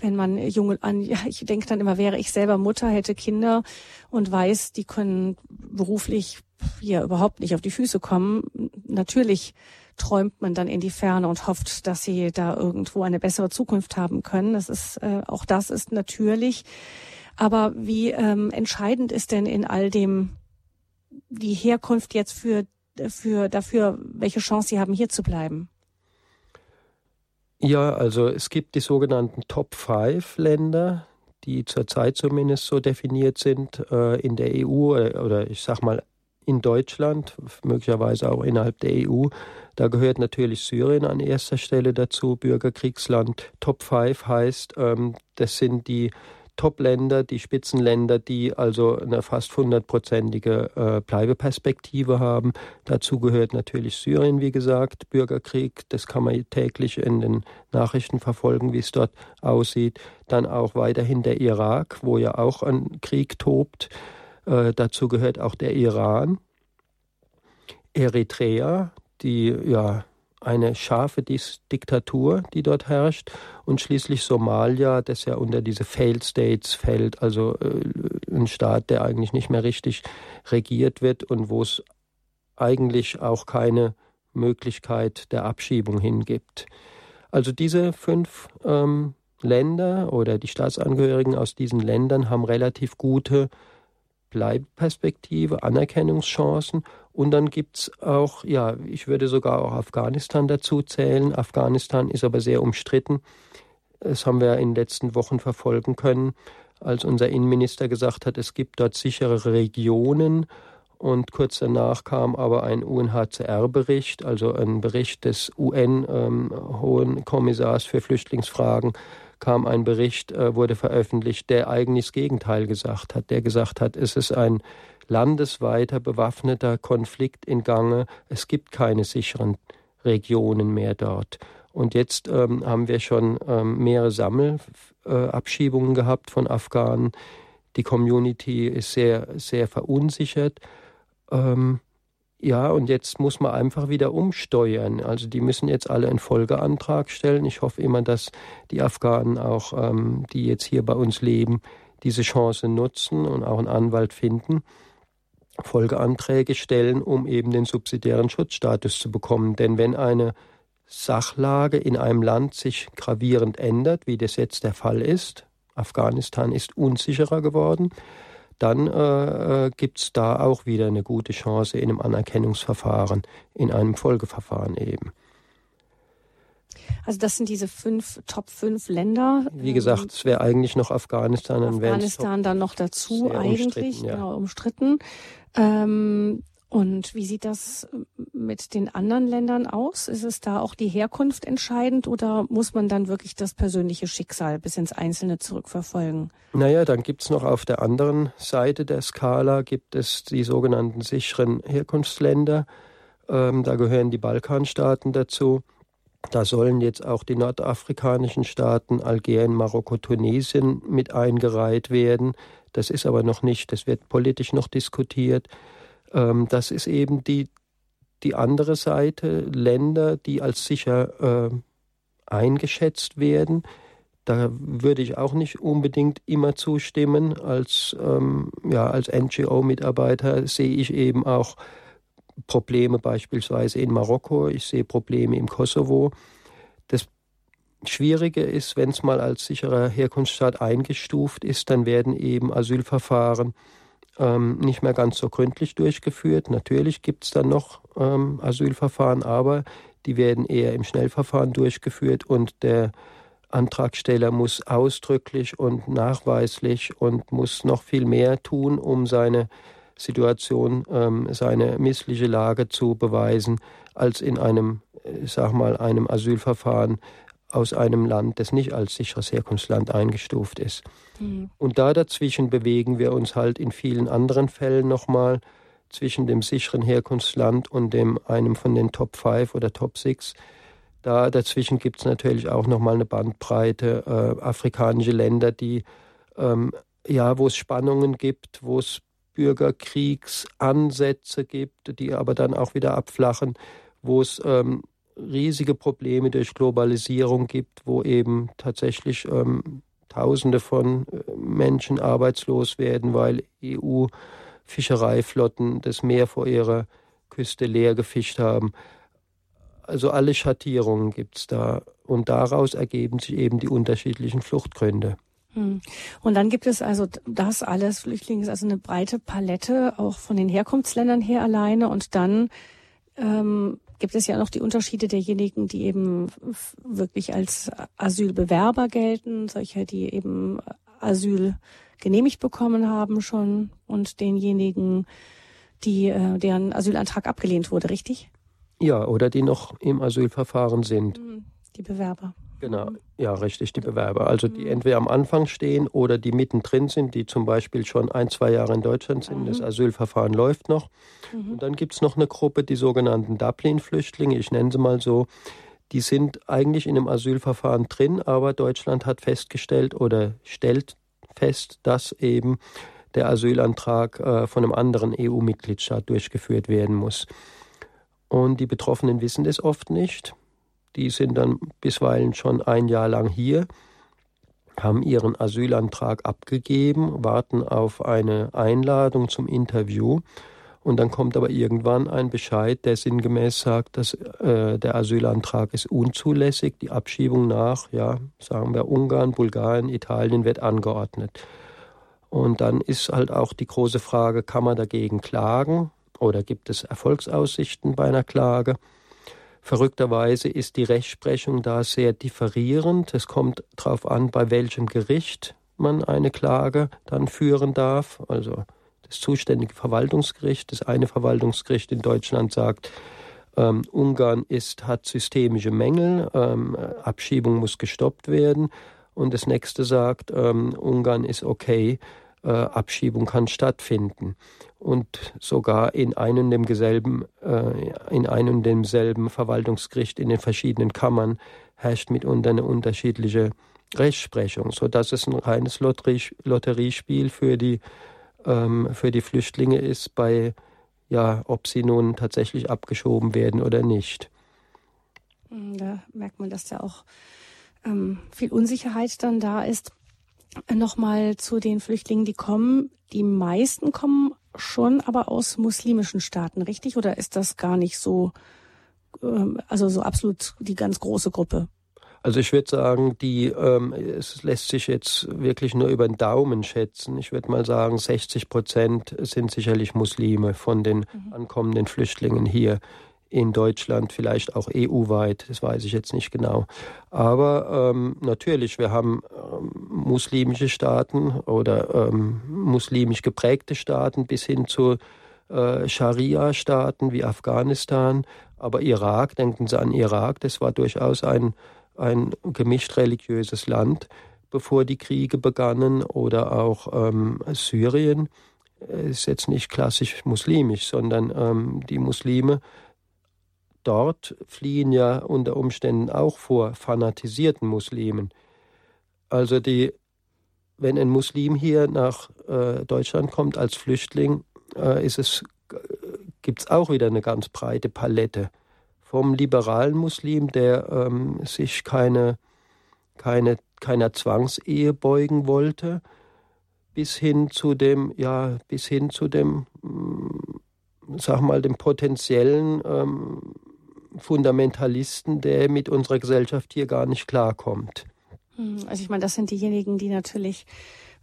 wenn man junge an, ja, ich denke dann immer, wäre ich selber Mutter, hätte Kinder und weiß, die können beruflich ja überhaupt nicht auf die Füße kommen. Natürlich träumt man dann in die Ferne und hofft, dass sie da irgendwo eine bessere Zukunft haben können. Das ist äh, auch das ist natürlich. Aber wie ähm, entscheidend ist denn in all dem die Herkunft jetzt für für dafür, welche Chance sie haben, hier zu bleiben? Ja, also es gibt die sogenannten Top Five Länder, die zurzeit zumindest so definiert sind äh, in der EU oder, oder ich sag mal in Deutschland, möglicherweise auch innerhalb der EU. Da gehört natürlich Syrien an erster Stelle dazu, Bürgerkriegsland. Top 5 heißt, ähm, das sind die Top-Länder, die Spitzenländer, die also eine fast hundertprozentige äh, Bleibeperspektive haben. Dazu gehört natürlich Syrien, wie gesagt, Bürgerkrieg. Das kann man täglich in den Nachrichten verfolgen, wie es dort aussieht. Dann auch weiterhin der Irak, wo ja auch ein Krieg tobt. Äh, dazu gehört auch der Iran, Eritrea, die ja eine scharfe Diktatur, die dort herrscht, und schließlich Somalia, das ja unter diese Failed States fällt, also äh, ein Staat, der eigentlich nicht mehr richtig regiert wird und wo es eigentlich auch keine Möglichkeit der Abschiebung hingibt. Also diese fünf ähm, Länder oder die Staatsangehörigen aus diesen Ländern haben relativ gute Bleibeperspektive, Anerkennungschancen. Und dann gibt es auch, ja, ich würde sogar auch Afghanistan dazu zählen. Afghanistan ist aber sehr umstritten. Das haben wir in den letzten Wochen verfolgen können, als unser Innenminister gesagt hat, es gibt dort sichere Regionen. Und kurz danach kam aber ein UNHCR-Bericht, also ein Bericht des UN-Hohen ähm, Kommissars für Flüchtlingsfragen, kam ein Bericht, äh, wurde veröffentlicht, der eigentlich das Gegenteil gesagt hat, der gesagt hat, es ist ein landesweiter bewaffneter Konflikt in Gange, es gibt keine sicheren Regionen mehr dort. Und jetzt ähm, haben wir schon ähm, mehrere Sammelabschiebungen äh, gehabt von Afghanen. Die Community ist sehr, sehr verunsichert. Ähm, Ja, und jetzt muss man einfach wieder umsteuern. Also die müssen jetzt alle einen Folgeantrag stellen. Ich hoffe immer, dass die Afghanen auch, ähm, die jetzt hier bei uns leben, diese Chance nutzen und auch einen Anwalt finden, Folgeanträge stellen, um eben den subsidiären Schutzstatus zu bekommen. Denn wenn eine Sachlage in einem Land sich gravierend ändert, wie das jetzt der Fall ist, Afghanistan ist unsicherer geworden, dann äh, äh gibt es da auch wieder eine gute Chance in einem Anerkennungsverfahren, in einem Folgeverfahren eben. Also das sind diese fünf Top fünf Länder. Wie gesagt, es wäre eigentlich noch Afghanistan. Afghanistan dann noch dazu eigentlich, umstritten, ja. genau umstritten. Ähm, und wie sieht das mit den anderen Ländern aus? Ist es da auch die Herkunft entscheidend oder muss man dann wirklich das persönliche Schicksal bis ins Einzelne zurückverfolgen? Naja, dann gibt es noch auf der anderen Seite der Skala gibt es die sogenannten sicheren Herkunftsländer. Ähm, da gehören die Balkanstaaten dazu. Da sollen jetzt auch die nordafrikanischen Staaten, Algerien, Marokko, Tunesien mit eingereiht werden. Das ist aber noch nicht, das wird politisch noch diskutiert. Ähm, das ist eben die, die andere Seite, Länder, die als sicher äh, eingeschätzt werden. Da würde ich auch nicht unbedingt immer zustimmen. Als, ähm, ja, als NGO-Mitarbeiter sehe ich eben auch Probleme beispielsweise in Marokko, ich sehe Probleme im Kosovo. Das Schwierige ist, wenn es mal als sicherer Herkunftsstaat eingestuft ist, dann werden eben Asylverfahren ähm, nicht mehr ganz so gründlich durchgeführt. Natürlich gibt es dann noch ähm, Asylverfahren, aber die werden eher im Schnellverfahren durchgeführt und der Antragsteller muss ausdrücklich und nachweislich und muss noch viel mehr tun, um seine Situation, ähm, seine missliche Lage zu beweisen, als in einem, ich äh, sag mal, einem Asylverfahren aus einem Land, das nicht als sicheres Herkunftsland eingestuft ist. Mhm. Und da dazwischen bewegen wir uns halt in vielen anderen Fällen nochmal zwischen dem sicheren Herkunftsland und dem einem von den Top 5 oder Top 6. Da dazwischen gibt es natürlich auch nochmal eine Bandbreite äh, afrikanische Länder, die ähm, ja, wo es Spannungen gibt, wo es Bürgerkriegsansätze gibt, die aber dann auch wieder abflachen, wo es ähm, riesige Probleme durch Globalisierung gibt, wo eben tatsächlich ähm, Tausende von äh, Menschen arbeitslos werden, weil EU-Fischereiflotten das Meer vor ihrer Küste leer gefischt haben. Also alle Schattierungen gibt es da und daraus ergeben sich eben die unterschiedlichen Fluchtgründe. Hm. Und dann gibt es also das alles, Flüchtlinge ist also eine breite Palette, auch von den Herkunftsländern her alleine. Und dann ähm, gibt es ja noch die Unterschiede derjenigen, die eben wirklich als Asylbewerber gelten, solche, die eben Asyl genehmigt bekommen haben schon und denjenigen, die äh, deren Asylantrag abgelehnt wurde, richtig? Ja, oder die noch im Asylverfahren sind. Hm, die Bewerber. Genau, ja, richtig, die Bewerber. Also die mhm. entweder am Anfang stehen oder die mittendrin sind, die zum Beispiel schon ein, zwei Jahre in Deutschland sind. Mhm. Das Asylverfahren läuft noch. Mhm. Und dann gibt es noch eine Gruppe, die sogenannten Dublin-Flüchtlinge, ich nenne sie mal so. Die sind eigentlich in einem Asylverfahren drin, aber Deutschland hat festgestellt oder stellt fest, dass eben der Asylantrag äh, von einem anderen EU-Mitgliedstaat durchgeführt werden muss. Und die Betroffenen wissen das oft nicht. Die sind dann bisweilen schon ein Jahr lang hier, haben ihren Asylantrag abgegeben, warten auf eine Einladung zum Interview. Und dann kommt aber irgendwann ein Bescheid, der sinngemäß sagt, dass äh, der Asylantrag ist unzulässig, die Abschiebung nach, ja, sagen wir Ungarn, Bulgarien, Italien wird angeordnet. Und dann ist halt auch die große Frage, kann man dagegen klagen oder gibt es Erfolgsaussichten bei einer Klage? Verrückterweise ist die Rechtsprechung da sehr differierend. Es kommt darauf an, bei welchem Gericht man eine Klage dann führen darf. Also das zuständige Verwaltungsgericht, das eine Verwaltungsgericht in Deutschland sagt, ähm, Ungarn ist, hat systemische Mängel, ähm, Abschiebung muss gestoppt werden. Und das nächste sagt, ähm, Ungarn ist okay, äh, Abschiebung kann stattfinden und sogar in einem demselben, äh, in einem demselben Verwaltungsgericht in den verschiedenen Kammern herrscht mitunter eine unterschiedliche Rechtsprechung, so dass es ein reines Lotterie, Lotteriespiel für die ähm, für die Flüchtlinge ist bei ja, ob sie nun tatsächlich abgeschoben werden oder nicht. Da merkt man, dass da auch ähm, viel Unsicherheit dann da ist. Nochmal zu den Flüchtlingen, die kommen. Die meisten kommen schon aber aus muslimischen Staaten, richtig? Oder ist das gar nicht so, ähm, also so absolut die ganz große Gruppe? Also ich würde sagen, die, ähm, es lässt sich jetzt wirklich nur über den Daumen schätzen. Ich würde mal sagen, 60 Prozent sind sicherlich Muslime von den mhm. ankommenden Flüchtlingen hier in Deutschland, vielleicht auch EU-weit, das weiß ich jetzt nicht genau. Aber ähm, natürlich, wir haben ähm, muslimische Staaten oder ähm, muslimisch geprägte Staaten bis hin zu äh, Scharia-Staaten wie Afghanistan. Aber Irak, denken Sie an Irak, das war durchaus ein, ein gemischt religiöses Land, bevor die Kriege begannen. Oder auch ähm, Syrien ist jetzt nicht klassisch muslimisch, sondern ähm, die Muslime dort fliehen ja unter Umständen auch vor fanatisierten Muslimen. Also die, wenn ein Muslim hier nach äh, Deutschland kommt als Flüchtling, äh, ist es, gibt es auch wieder eine ganz breite Palette. Vom liberalen Muslim, der ähm, sich keine, keine, keiner Zwangsehe beugen wollte, bis hin zu dem, ja, bis hin zu dem, mm, sag mal, dem potenziellen ähm, Fundamentalisten, der mit unserer Gesellschaft hier gar nicht klarkommt. Hm, also ich meine, das sind diejenigen, die natürlich,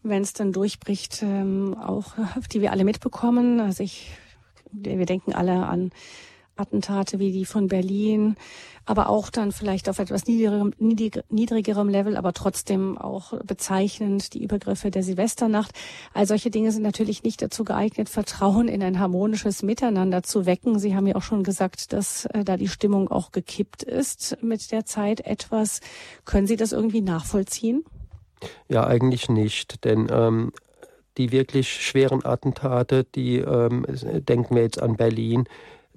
wenn es dann durchbricht, ähm, auch, die wir alle mitbekommen. Also ich, wir denken alle an Attentate wie die von Berlin, aber auch dann vielleicht auf etwas niedrigerem, niedrigerem Level, aber trotzdem auch bezeichnend die Übergriffe der Silvesternacht. All solche Dinge sind natürlich nicht dazu geeignet, Vertrauen in ein harmonisches Miteinander zu wecken. Sie haben ja auch schon gesagt, dass äh, da die Stimmung auch gekippt ist mit der Zeit etwas. Können Sie das irgendwie nachvollziehen? Ja, eigentlich nicht, denn ähm, die wirklich schweren Attentate, die ähm, denken wir jetzt an Berlin,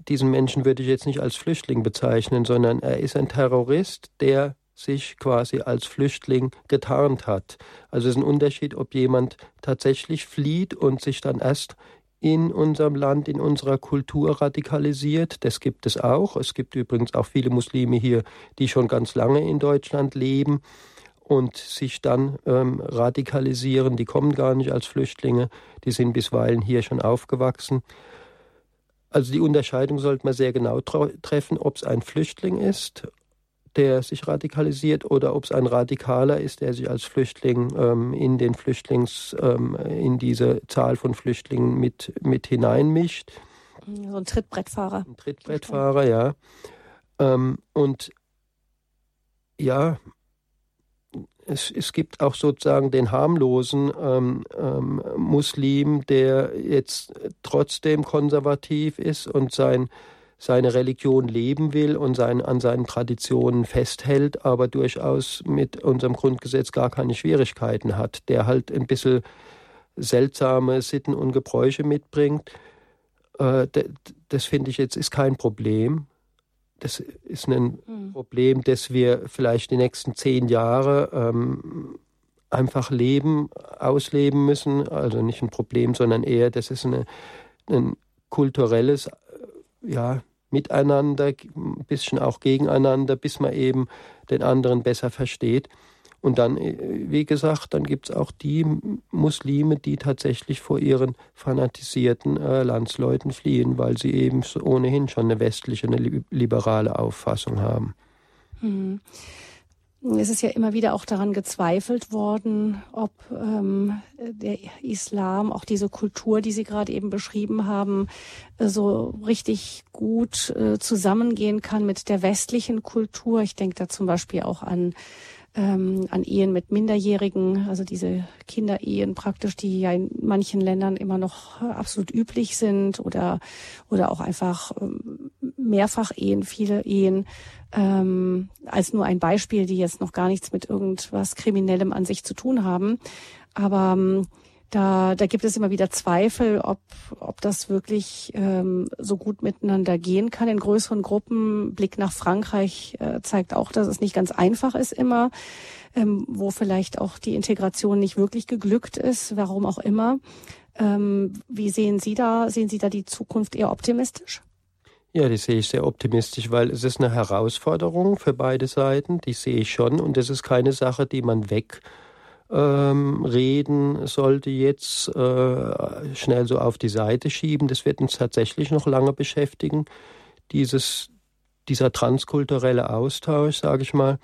diesen Menschen würde ich jetzt nicht als Flüchtling bezeichnen, sondern er ist ein Terrorist, der sich quasi als Flüchtling getarnt hat. Also es ist ein Unterschied, ob jemand tatsächlich flieht und sich dann erst in unserem Land, in unserer Kultur radikalisiert. Das gibt es auch. Es gibt übrigens auch viele Muslime hier, die schon ganz lange in Deutschland leben und sich dann ähm, radikalisieren. Die kommen gar nicht als Flüchtlinge, die sind bisweilen hier schon aufgewachsen. Also die Unterscheidung sollte man sehr genau treffen, ob es ein Flüchtling ist, der sich radikalisiert, oder ob es ein Radikaler ist, der sich als Flüchtling ähm, in den Flüchtlings, ähm, in diese Zahl von Flüchtlingen mit, mit hineinmischt. So ein Trittbrettfahrer. Ein Trittbrettfahrer, ja. Ähm, und ja, es, es gibt auch sozusagen den harmlosen ähm, ähm, Muslim, der jetzt trotzdem konservativ ist und sein, seine Religion leben will und sein, an seinen Traditionen festhält, aber durchaus mit unserem Grundgesetz gar keine Schwierigkeiten hat, der halt ein bisschen seltsame Sitten und Gebräuche mitbringt. Äh, das finde ich jetzt ist kein Problem das ist ein mhm. Problem, das wir vielleicht die nächsten zehn Jahre ähm, einfach leben, ausleben müssen. Also nicht ein Problem, sondern eher, das ist eine, ein kulturelles äh, ja, Miteinander, ein bisschen auch gegeneinander, bis man eben den anderen besser versteht. Und dann, äh, wie gesagt, dann gibt es auch die Muslime, die tatsächlich vor ihren fanatisierten äh, Landsleuten fliehen, weil sie eben ohnehin schon eine westliche, eine liberale Auffassung haben. Hm. Es ist ja immer wieder auch daran gezweifelt worden, ob ähm, der Islam, auch diese Kultur, die Sie gerade eben beschrieben haben, so richtig gut äh, zusammengehen kann mit der westlichen Kultur. Ich denke da zum Beispiel auch an ähm, an Ehen mit Minderjährigen, also diese Kinderehen praktisch, die ja in manchen Ländern immer noch absolut üblich sind oder oder auch einfach ähm, mehrfach Ehen, viele Ehen, ähm, als nur ein Beispiel, die jetzt noch gar nichts mit irgendwas Kriminellem an sich zu tun haben. Aber ähm, da, da gibt es immer wieder Zweifel, ob, ob das wirklich ähm, so gut miteinander gehen kann in größeren Gruppen. Blick nach Frankreich äh, zeigt auch, dass es nicht ganz einfach ist immer, ähm, wo vielleicht auch die Integration nicht wirklich geglückt ist, warum auch immer. Ähm, wie sehen Sie da, sehen Sie da die Zukunft eher optimistisch? Ja, die sehe ich sehr optimistisch, weil es ist eine Herausforderung für beide Seiten, die sehe ich schon und es ist keine Sache, die man weg ähm, reden sollte jetzt äh, schnell so auf die Seite schieben. Das wird uns tatsächlich noch lange beschäftigen, dieses, dieser transkulturelle Austausch, sage ich mal.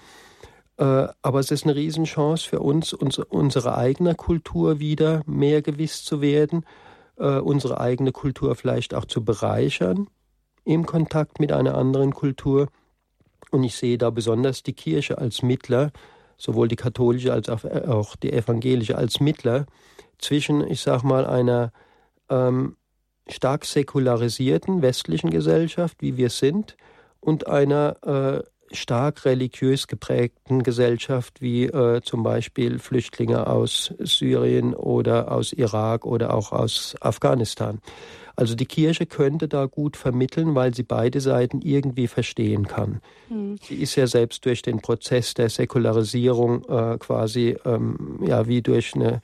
Äh, aber es ist eine Riesenchance für uns, uns unsere eigene Kultur wieder mehr gewiss zu werden, äh, unsere eigene Kultur vielleicht auch zu bereichern im Kontakt mit einer anderen Kultur. Und ich sehe da besonders die Kirche als Mittler, sowohl die katholische als auch die evangelische, als Mittler zwischen, ich sag mal, einer ähm, stark säkularisierten westlichen Gesellschaft, wie wir sind, und einer äh, stark religiös geprägten Gesellschaft, wie äh, zum Beispiel Flüchtlinge aus Syrien oder aus Irak oder auch aus Afghanistan. Also die Kirche könnte da gut vermitteln, weil sie beide Seiten irgendwie verstehen kann. Mhm. Sie ist ja selbst durch den Prozess der Säkularisierung äh, quasi ähm, ja wie durch eine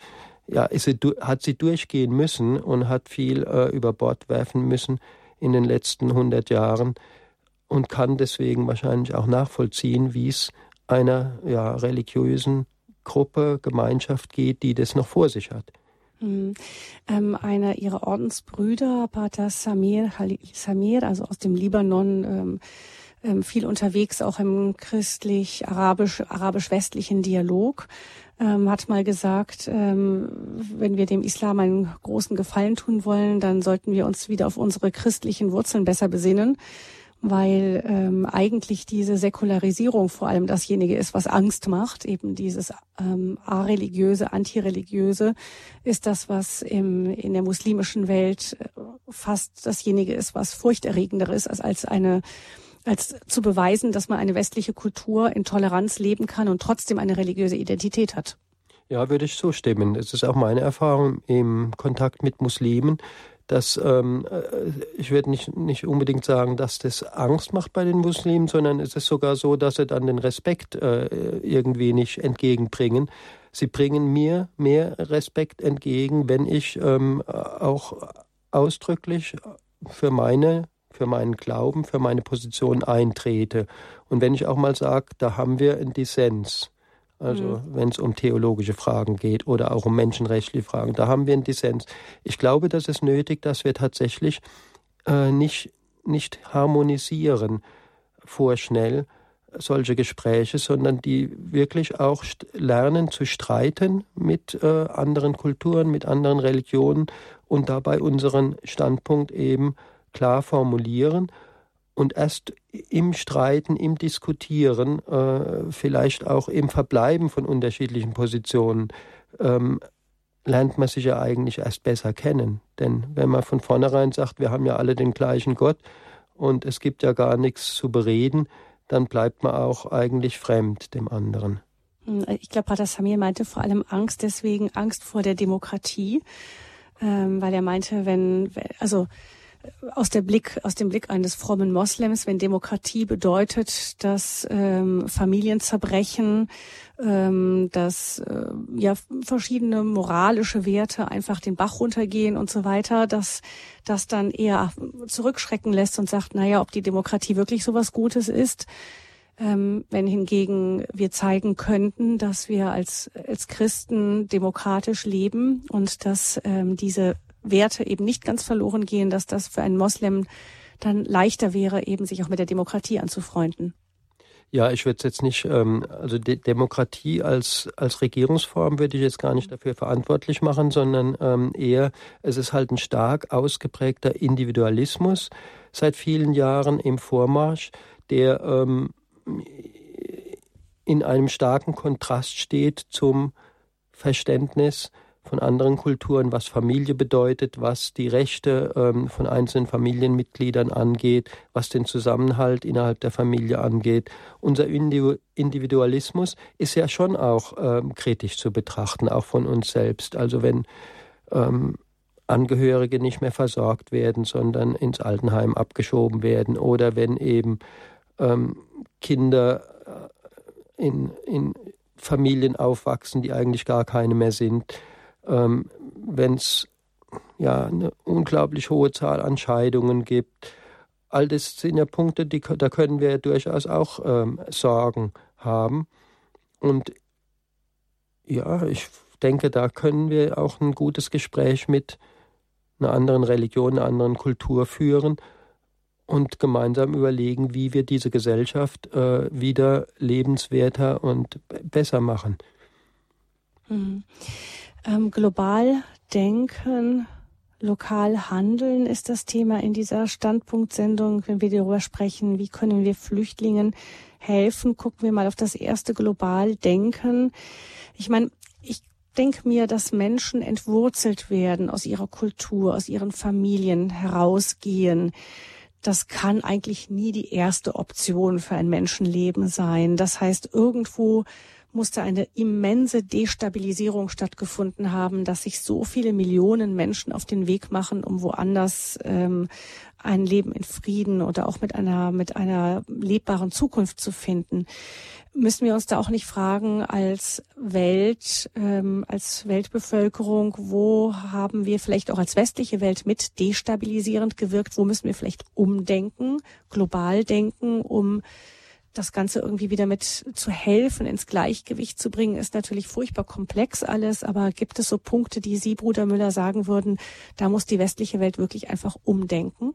ja, sie, hat sie durchgehen müssen und hat viel äh, über Bord werfen müssen in den letzten 100 Jahren und kann deswegen wahrscheinlich auch nachvollziehen, wie es einer ja, religiösen Gruppe, Gemeinschaft geht, die das noch vor sich hat. Mhm. Ähm, einer ihrer Ordensbrüder, Pater Samir, Samir, also aus dem Libanon, ähm, ähm, viel unterwegs, auch im christlich-arabisch, arabisch-westlichen Dialog, ähm, hat mal gesagt, ähm, wenn wir dem Islam einen großen Gefallen tun wollen, dann sollten wir uns wieder auf unsere christlichen Wurzeln besser besinnen weil ähm, eigentlich diese Säkularisierung vor allem dasjenige ist, was Angst macht. Eben dieses ähm, areligiöse, antireligiöse ist das, was im, in der muslimischen Welt äh, fast dasjenige ist, was furchterregender ist, als, als eine als zu beweisen, dass man eine westliche Kultur in Toleranz leben kann und trotzdem eine religiöse Identität hat. Ja, würde ich zustimmen. Es ist auch meine Erfahrung im Kontakt mit Muslimen, dass ähm, äh, ich würde nicht, nicht unbedingt sagen, dass das Angst macht bei den Muslimen, sondern es ist sogar so, dass sie dann den Respekt äh, irgendwie nicht entgegenbringen. Sie bringen mir mehr Respekt entgegen, wenn ich ähm, auch ausdrücklich für meine für meinen Glauben, für meine Position eintrete. Und wenn ich auch mal sage, da haben wir einen Dissens, also mhm. wenn es um theologische Fragen geht oder auch um menschenrechtliche Fragen. Da haben wir einen Dissens. Ich glaube, das ist nötig, dass wir tatsächlich äh, nicht, nicht harmonisieren vorschnell solche Gespräche, sondern die wirklich auch lernen zu streiten mit äh, anderen Kulturen, mit anderen Religionen und dabei unseren Standpunkt eben klar formulieren und erst im Streiten, im Diskutieren, äh, vielleicht auch im Verbleiben von unterschiedlichen Positionen, ähm, lernt man sich ja eigentlich erst besser kennen. Denn wenn man von vornherein sagt, wir haben ja alle den gleichen Gott und es gibt ja gar nichts zu bereden, dann bleibt man auch eigentlich fremd dem anderen. Hm, ich glaube, Pater Samir meinte vor allem Angst, deswegen Angst vor der Demokratie, ähm, weil er meinte, wenn, also aus der Blick, aus dem Blick eines frommen Moslems, wenn Demokratie bedeutet, dass ähm, Familien zerbrechen, ähm, dass äh, ja verschiedene moralische Werte einfach den Bach runtergehen und so weiter, dass das dann eher zurückschrecken lässt und sagt, naja, ob die Demokratie wirklich so was Gutes ist. Ähm, wenn hingegen wir zeigen könnten, dass wir als, als Christen demokratisch leben und dass ähm, diese Werte eben nicht ganz verloren gehen, dass das für einen Moslem dann leichter wäre, eben sich auch mit der Demokratie anzufreunden. Ja, ich würde es jetzt nicht, ähm, also De Demokratie als, als Regierungsform würde ich jetzt gar nicht dafür verantwortlich machen, sondern ähm, eher, es ist halt ein stark ausgeprägter Individualismus seit vielen Jahren im Vormarsch, der ähm, in einem starken Kontrast steht zum Verständnis von anderen Kulturen, was Familie bedeutet, was die Rechte ähm, von einzelnen Familienmitgliedern angeht, was den Zusammenhalt innerhalb der Familie angeht. Unser Individualismus ist ja schon auch ähm, kritisch zu betrachten, auch von uns selbst. Also wenn ähm, Angehörige nicht mehr versorgt werden, sondern ins Altenheim abgeschoben werden oder wenn eben ähm, Kinder äh, in, in Familien aufwachsen, die eigentlich gar keine mehr sind ähm, wenn es ja, eine unglaublich hohe Zahl an Scheidungen gibt. All das sind ja Punkte, die, da können wir durchaus auch ähm, Sorgen haben. Und ja, ich denke, da können wir auch ein gutes Gespräch mit einer anderen Religion, einer anderen Kultur führen und gemeinsam überlegen, wie wir diese Gesellschaft äh, wieder lebenswerter und besser machen. Mhm. Ähm, global denken, lokal handeln ist das Thema in dieser Standpunktsendung, wenn wir darüber sprechen, wie können wir Flüchtlingen helfen. Gucken wir mal auf das erste global denken. Ich meine, ich denke mir, dass Menschen entwurzelt werden aus ihrer Kultur, aus ihren Familien herausgehen. Das kann eigentlich nie die erste Option für ein Menschenleben sein. Das heißt, irgendwo musste eine immense Destabilisierung stattgefunden haben, dass sich so viele Millionen Menschen auf den Weg machen, um woanders ähm, ein Leben in Frieden oder auch mit einer mit einer lebbaren Zukunft zu finden. Müssen wir uns da auch nicht fragen als Welt, ähm, als Weltbevölkerung, wo haben wir vielleicht auch als westliche Welt mit destabilisierend gewirkt? Wo müssen wir vielleicht umdenken, global denken, um das Ganze irgendwie wieder mit zu helfen, ins Gleichgewicht zu bringen, ist natürlich furchtbar komplex alles. Aber gibt es so Punkte, die Sie, Bruder Müller, sagen würden, da muss die westliche Welt wirklich einfach umdenken?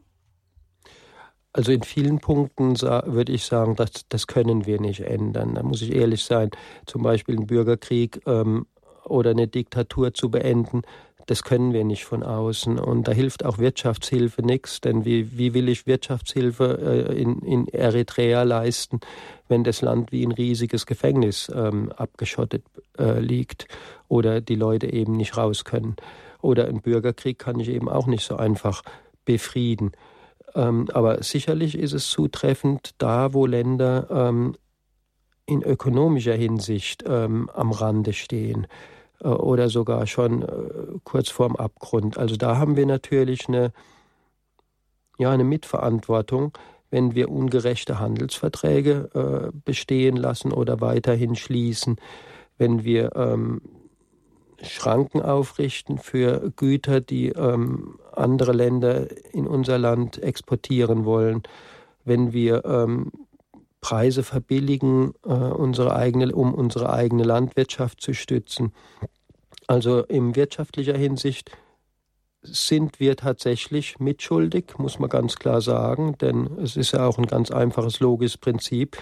Also in vielen Punkten würde ich sagen, das, das können wir nicht ändern. Da muss ich ehrlich sein. Zum Beispiel einen Bürgerkrieg ähm, oder eine Diktatur zu beenden, das können wir nicht von außen. Und da hilft auch Wirtschaftshilfe nichts, denn wie, wie will ich Wirtschaftshilfe äh, in, in Eritrea leisten, wenn das Land wie ein riesiges Gefängnis ähm, abgeschottet äh, liegt oder die Leute eben nicht raus können. Oder einen Bürgerkrieg kann ich eben auch nicht so einfach befrieden. Ähm, aber sicherlich ist es zutreffend, da wo Länder ähm, in ökonomischer Hinsicht ähm, am Rande stehen oder sogar schon äh, kurz vorm Abgrund. Also da haben wir natürlich eine, ja, eine Mitverantwortung, wenn wir ungerechte Handelsverträge äh, bestehen lassen oder weiterhin schließen, wenn wir ähm, Schranken aufrichten für Güter, die ähm, andere Länder in unser Land exportieren wollen, wenn wir ähm, Preise verbilligen, äh, unsere eigene, um unsere eigene Landwirtschaft zu stützen. Also in wirtschaftlicher Hinsicht sind wir tatsächlich mitschuldig, muss man ganz klar sagen, denn es ist ja auch ein ganz einfaches logisches Prinzip,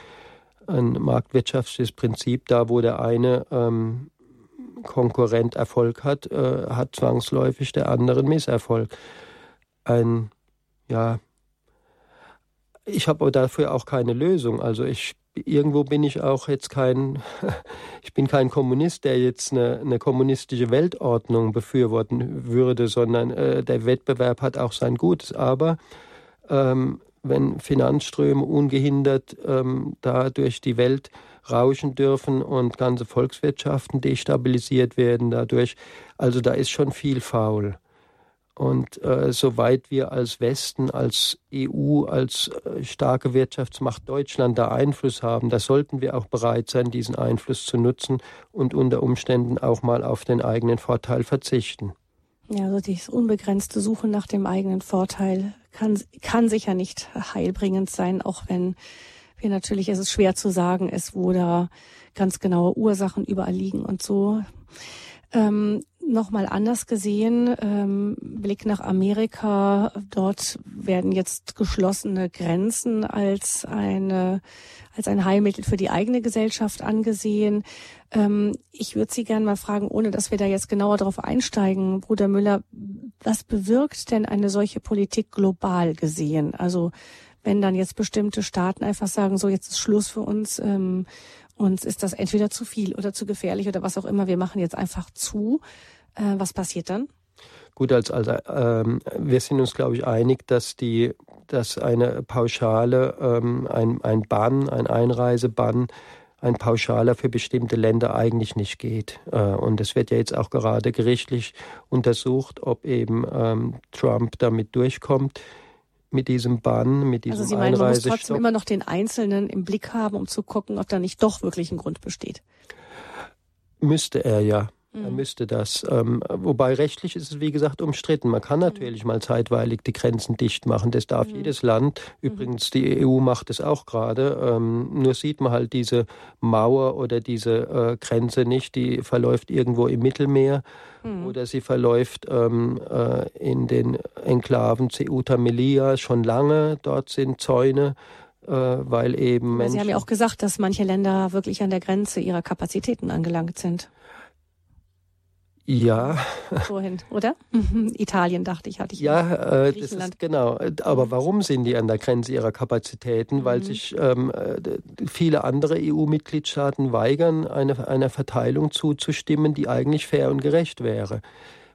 ein marktwirtschaftliches Prinzip, da wo der eine ähm, Konkurrent Erfolg hat, äh, hat zwangsläufig der andere Misserfolg. Ein ja ich habe dafür auch keine Lösung. Also ich irgendwo bin ich auch jetzt kein, ich bin kein Kommunist, der jetzt eine, eine kommunistische Weltordnung befürworten würde, sondern äh, der Wettbewerb hat auch sein Gutes. Aber ähm, wenn Finanzströme ungehindert ähm, da durch die Welt rauschen dürfen und ganze Volkswirtschaften destabilisiert werden dadurch, also da ist schon viel faul. Und äh, soweit wir als Westen, als EU, als äh, starke Wirtschaftsmacht Deutschland da Einfluss haben, da sollten wir auch bereit sein, diesen Einfluss zu nutzen und unter Umständen auch mal auf den eigenen Vorteil verzichten. Ja, also dieses unbegrenzte Suchen nach dem eigenen Vorteil kann, kann sicher nicht heilbringend sein, auch wenn wir natürlich, es ist schwer zu sagen ist, wo da ganz genaue Ursachen überall liegen und so. Ähm, Nochmal anders gesehen, ähm, Blick nach Amerika, dort werden jetzt geschlossene Grenzen als eine als ein Heilmittel für die eigene Gesellschaft angesehen. Ähm, ich würde Sie gerne mal fragen, ohne dass wir da jetzt genauer darauf einsteigen, Bruder Müller, was bewirkt denn eine solche Politik global gesehen? Also wenn dann jetzt bestimmte Staaten einfach sagen, so jetzt ist Schluss für uns, ähm, uns ist das entweder zu viel oder zu gefährlich oder was auch immer, wir machen jetzt einfach zu. Äh, was passiert dann? Gut, als, also ähm, wir sind uns, glaube ich, einig, dass die, dass eine pauschale, ähm, ein, ein Bann, ein Einreisebann, ein pauschaler für bestimmte Länder eigentlich nicht geht. Äh, und es wird ja jetzt auch gerade gerichtlich untersucht, ob eben ähm, Trump damit durchkommt mit diesem Bann, mit diesem Also Sie meinen, man muss trotzdem immer noch den Einzelnen im Blick haben, um zu gucken, ob da nicht doch wirklich ein Grund besteht? Müsste er ja. Er mhm. müsste das. Ähm, wobei rechtlich ist es, wie gesagt, umstritten. Man kann natürlich mhm. mal zeitweilig die Grenzen dicht machen. Das darf mhm. jedes Land. Mhm. Übrigens, die EU macht es auch gerade. Ähm, nur sieht man halt diese Mauer oder diese äh, Grenze nicht. Die verläuft irgendwo im Mittelmeer mhm. oder sie verläuft ähm, äh, in den Enklaven Ceuta Melilla schon lange. Dort sind Zäune äh, weil eben Menschen. Sie haben ja auch gesagt, dass manche Länder wirklich an der Grenze ihrer Kapazitäten angelangt sind. Ja. Wohin, oder? Italien, dachte ich, hatte ich. Ja, äh, das ist genau. Aber mhm. warum sind die an der Grenze ihrer Kapazitäten? Weil mhm. sich ähm, viele andere EU-Mitgliedstaaten weigern, eine, einer Verteilung zuzustimmen, die eigentlich fair und gerecht wäre.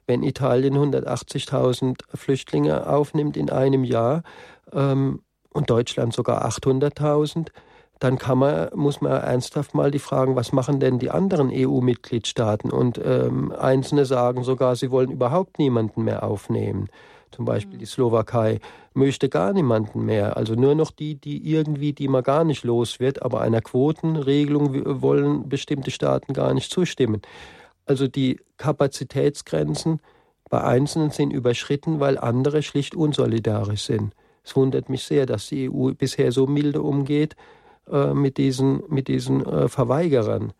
Wenn Italien 180.000 Flüchtlinge aufnimmt in einem Jahr ähm, und Deutschland sogar 800.000, dann man, muss man ernsthaft mal die fragen, was machen denn die anderen EU-Mitgliedstaaten? Und ähm, einzelne sagen sogar, sie wollen überhaupt niemanden mehr aufnehmen. Zum Beispiel die Slowakei möchte gar niemanden mehr. Also nur noch die, die irgendwie, die man gar nicht los wird. Aber einer Quotenregelung wollen bestimmte Staaten gar nicht zustimmen. Also die Kapazitätsgrenzen bei Einzelnen sind überschritten, weil andere schlicht unsolidarisch sind. Es wundert mich sehr, dass die EU bisher so milde umgeht äh, mit diesen, mit diesen äh, Verweigerern.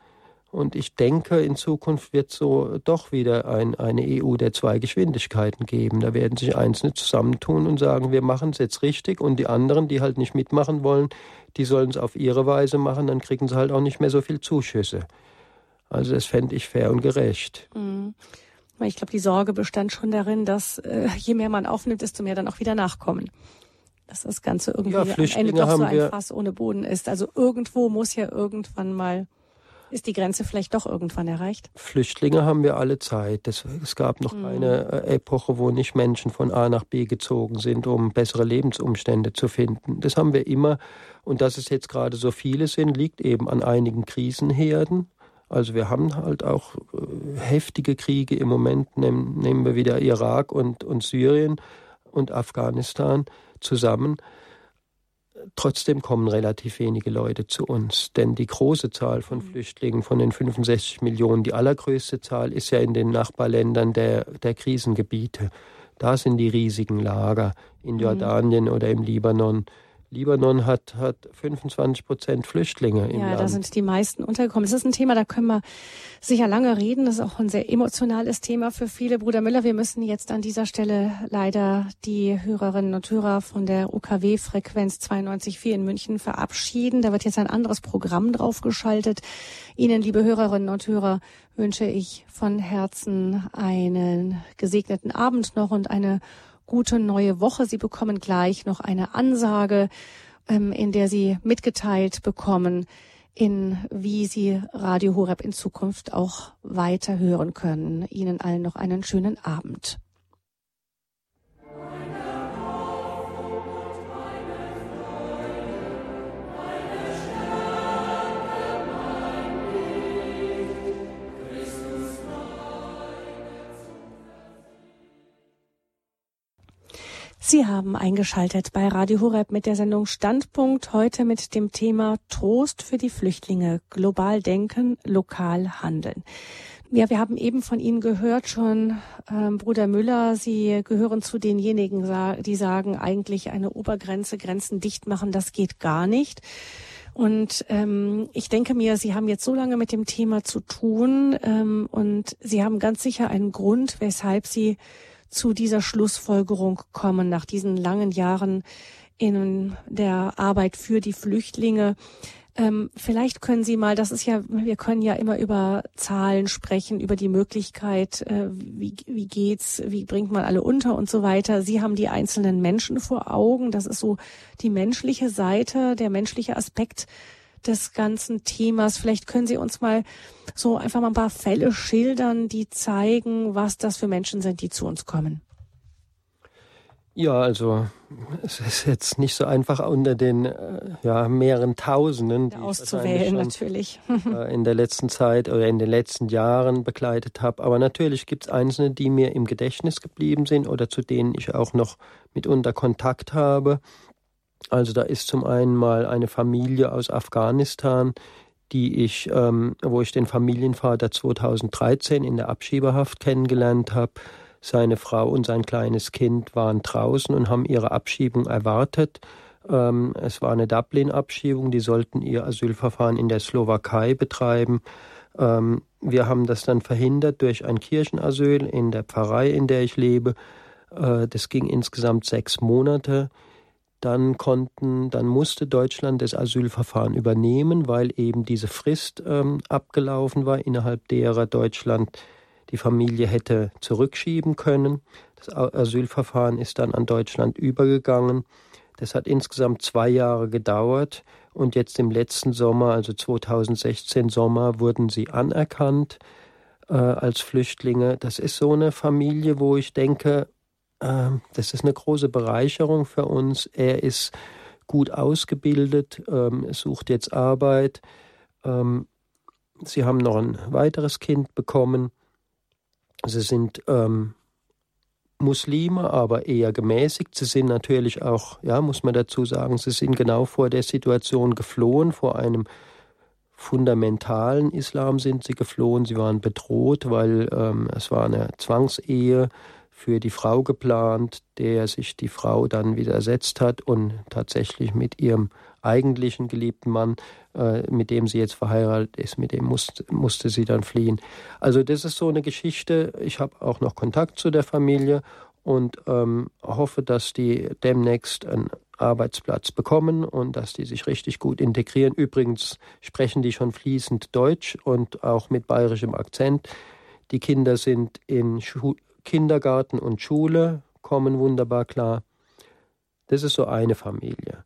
Und ich denke, in Zukunft wird so doch wieder ein, eine EU der zwei Geschwindigkeiten geben. Da werden sich Einzelne zusammentun und sagen, wir machen es jetzt richtig und die anderen, die halt nicht mitmachen wollen, die sollen es auf ihre Weise machen, dann kriegen sie halt auch nicht mehr so viel Zuschüsse. Also das fände ich fair und gerecht. Mhm. Ich glaube, die Sorge bestand schon darin, dass äh, je mehr man aufnimmt, desto mehr dann auch wieder nachkommen dass das Ganze irgendwie ja, am Ende doch so ein Fass ohne Boden ist. Also irgendwo muss ja irgendwann mal ist die Grenze vielleicht doch irgendwann erreicht? Flüchtlinge haben wir alle Zeit. Es, gab noch mhm. keine äh, Epoche, wo nicht Menschen von A nach B gezogen sind, um bessere Lebensumstände zu finden. Das haben wir immer. Und dass es jetzt gerade so viele sind, liegt eben an einigen Krisenherden. Also wir haben halt auch äh, heftige Kriege im Moment. Nehmen, nehmen wir wieder Irak und, und Syrien und Afghanistan zusammen. Trotzdem kommen relativ wenige Leute zu uns, denn die große Zahl von mhm. Flüchtlingen, von den 65 Millionen, die allergrößte Zahl ist ja in den Nachbarländern der, der Krisengebiete. Da sind die riesigen Lager in mhm. Jordanien oder im Libanon. Libanon hat, hat 25 Prozent Flüchtlinge im ja, Land. Ja, da sind die meisten untergekommen. Es ist ein Thema, da können wir sicher lange reden. Das ist auch ein sehr emotionales Thema für viele. Bruder Müller, wir müssen jetzt an dieser Stelle leider die Hörerinnen und Hörer von der UKW-Frequenz 92.4 in München verabschieden. Da wird jetzt ein anderes Programm draufgeschaltet. Ihnen, liebe Hörerinnen und Hörer, wünsche ich von Herzen einen gesegneten Abend noch und eine gute neue Woche. Sie bekommen gleich noch eine Ansage, ähm, in der Sie mitgeteilt bekommen, in wie Sie Radio Horeb in Zukunft auch weiter hören können. Ihnen allen noch einen schönen Abend. Sie haben eingeschaltet bei Radio Horeb mit der Sendung Standpunkt heute mit dem Thema Trost für die Flüchtlinge, global denken, lokal handeln. Ja, wir haben eben von Ihnen gehört schon, ähm, Bruder Müller, Sie gehören zu denjenigen, die sagen, eigentlich eine Obergrenze, Grenzen dicht machen, das geht gar nicht. Und ähm, ich denke mir, Sie haben jetzt so lange mit dem Thema zu tun ähm, und Sie haben ganz sicher einen Grund, weshalb Sie zu dieser Schlussfolgerung kommen nach diesen langen Jahren in der Arbeit für die Flüchtlinge. Ähm, vielleicht können Sie mal, das ist ja, wir können ja immer über Zahlen sprechen, über die Möglichkeit, äh, wie, wie geht's, wie bringt man alle unter und so weiter. Sie haben die einzelnen Menschen vor Augen. Das ist so die menschliche Seite, der menschliche Aspekt des ganzen Themas. Vielleicht können Sie uns mal so einfach mal ein paar Fälle schildern, die zeigen, was das für Menschen sind, die zu uns kommen. Ja, also es ist jetzt nicht so einfach unter den äh, ja, mehreren Tausenden, die auszuwählen natürlich äh, in der letzten Zeit oder in den letzten Jahren begleitet habe. Aber natürlich gibt es einzelne, die mir im Gedächtnis geblieben sind oder zu denen ich auch noch mitunter Kontakt habe. Also da ist zum einen mal eine Familie aus Afghanistan, die ich, ähm, wo ich den Familienvater 2013 in der Abschiebehaft kennengelernt habe. Seine Frau und sein kleines Kind waren draußen und haben ihre Abschiebung erwartet. Ähm, es war eine Dublin-Abschiebung, die sollten ihr Asylverfahren in der Slowakei betreiben. Ähm, wir haben das dann verhindert durch ein Kirchenasyl in der Pfarrei, in der ich lebe. Äh, das ging insgesamt sechs Monate. Dann konnten, dann musste Deutschland das Asylverfahren übernehmen, weil eben diese Frist ähm, abgelaufen war, innerhalb derer Deutschland die Familie hätte zurückschieben können. Das Asylverfahren ist dann an Deutschland übergegangen. Das hat insgesamt zwei Jahre gedauert und jetzt im letzten Sommer, also 2016 Sommer, wurden sie anerkannt äh, als Flüchtlinge. Das ist so eine Familie, wo ich denke, das ist eine große Bereicherung für uns. Er ist gut ausgebildet, ähm, sucht jetzt Arbeit. Ähm, sie haben noch ein weiteres Kind bekommen. Sie sind ähm, Muslime, aber eher gemäßigt. Sie sind natürlich auch, ja, muss man dazu sagen, sie sind genau vor der Situation geflohen, vor einem fundamentalen Islam sind sie geflohen. Sie waren bedroht, weil ähm, es war eine Zwangsehe für die Frau geplant, der sich die Frau dann widersetzt hat und tatsächlich mit ihrem eigentlichen geliebten Mann, äh, mit dem sie jetzt verheiratet ist, mit dem musste, musste sie dann fliehen. Also das ist so eine Geschichte. Ich habe auch noch Kontakt zu der Familie und ähm, hoffe, dass die demnächst einen Arbeitsplatz bekommen und dass die sich richtig gut integrieren. Übrigens sprechen die schon fließend Deutsch und auch mit bayerischem Akzent. Die Kinder sind in Schu Kindergarten und Schule, kommen wunderbar klar. Das ist so eine Familie.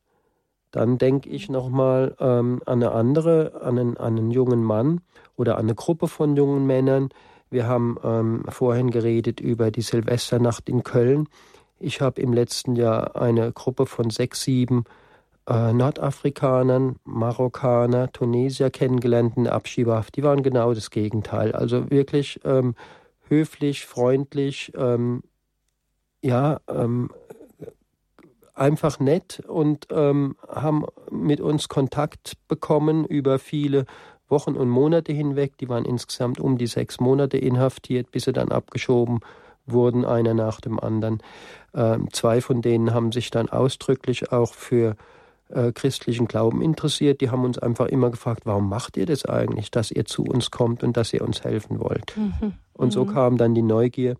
Dann denke ich nochmal ähm, an eine andere, an einen, an einen jungen Mann oder an eine Gruppe von jungen Männern. Wir haben ähm, vorhin geredet über die Silvesternacht in Köln. Ich habe im letzten Jahr eine Gruppe von sechs, sieben äh, Nordafrikanern, Marokkaner, Tunesier kennengelernt in der Abschiebehaft. Die waren genau das Gegenteil. Also wirklich ähm, höflich, freundlich, ähm, ja, ähm, einfach nett und ähm, haben mit uns Kontakt bekommen über viele Wochen und Monate hinweg. Die waren insgesamt um die sechs Monate inhaftiert, bis sie dann abgeschoben wurden, einer nach dem anderen. Ähm, zwei von denen haben sich dann ausdrücklich auch für äh, christlichen Glauben interessiert. Die haben uns einfach immer gefragt, warum macht ihr das eigentlich, dass ihr zu uns kommt und dass ihr uns helfen wollt. Mhm. Und so mhm. kam dann die Neugier.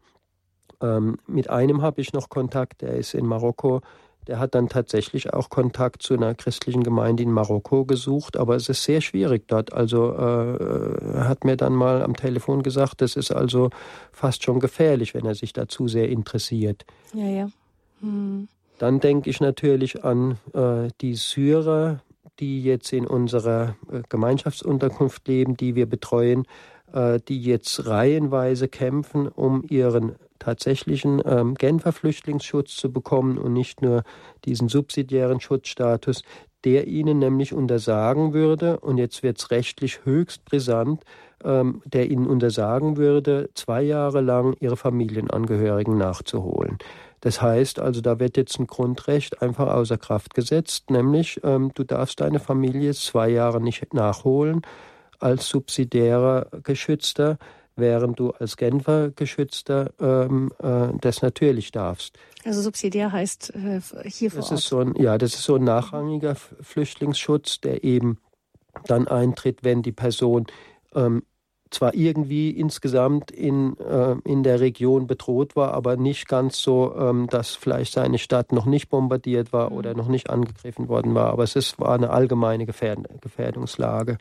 Ähm, mit einem habe ich noch Kontakt, der ist in Marokko der hat dann tatsächlich auch Kontakt zu einer christlichen Gemeinde in Marokko gesucht, aber es ist sehr schwierig dort. Also äh, er hat mir dann mal am Telefon gesagt, das ist also fast schon gefährlich, wenn er sich da zu sehr interessiert. Ja, ja. Hm. Dann denke ich natürlich an äh, die Syrer, die jetzt in unserer äh, Gemeinschaftsunterkunft leben, die wir betreuen, die jetzt reihenweise kämpfen, um ihren tatsächlichen ähm, Genfer Flüchtlingsschutz zu bekommen und nicht nur diesen subsidiären Schutzstatus, der ihnen nämlich untersagen würde, und jetzt wird es rechtlich höchst brisant, ähm, der ihnen untersagen würde, zwei Jahre lang ihre Familienangehörigen nachzuholen. Das heißt also, da wird jetzt ein Grundrecht einfach außer Kraft gesetzt, nämlich ähm, du darfst deine Familie zwei Jahre nicht nachholen als subsidiärer Geschützter während du als Genfer Geschützter ähm, äh, das natürlich darfst. Also subsidiär heißt äh, hier vor das Ort. Ist so ein, ja, das ist so ein nachrangiger Flüchtlingsschutz, der eben dann eintritt, wenn die Person ähm, zwar irgendwie insgesamt in, äh, in der Region bedroht war, aber nicht ganz so, ähm, dass vielleicht seine Stadt noch nicht bombardiert war mhm. oder noch nicht angegriffen worden war. Aber es ist, war eine allgemeine Gefährdung, Gefährdungslage.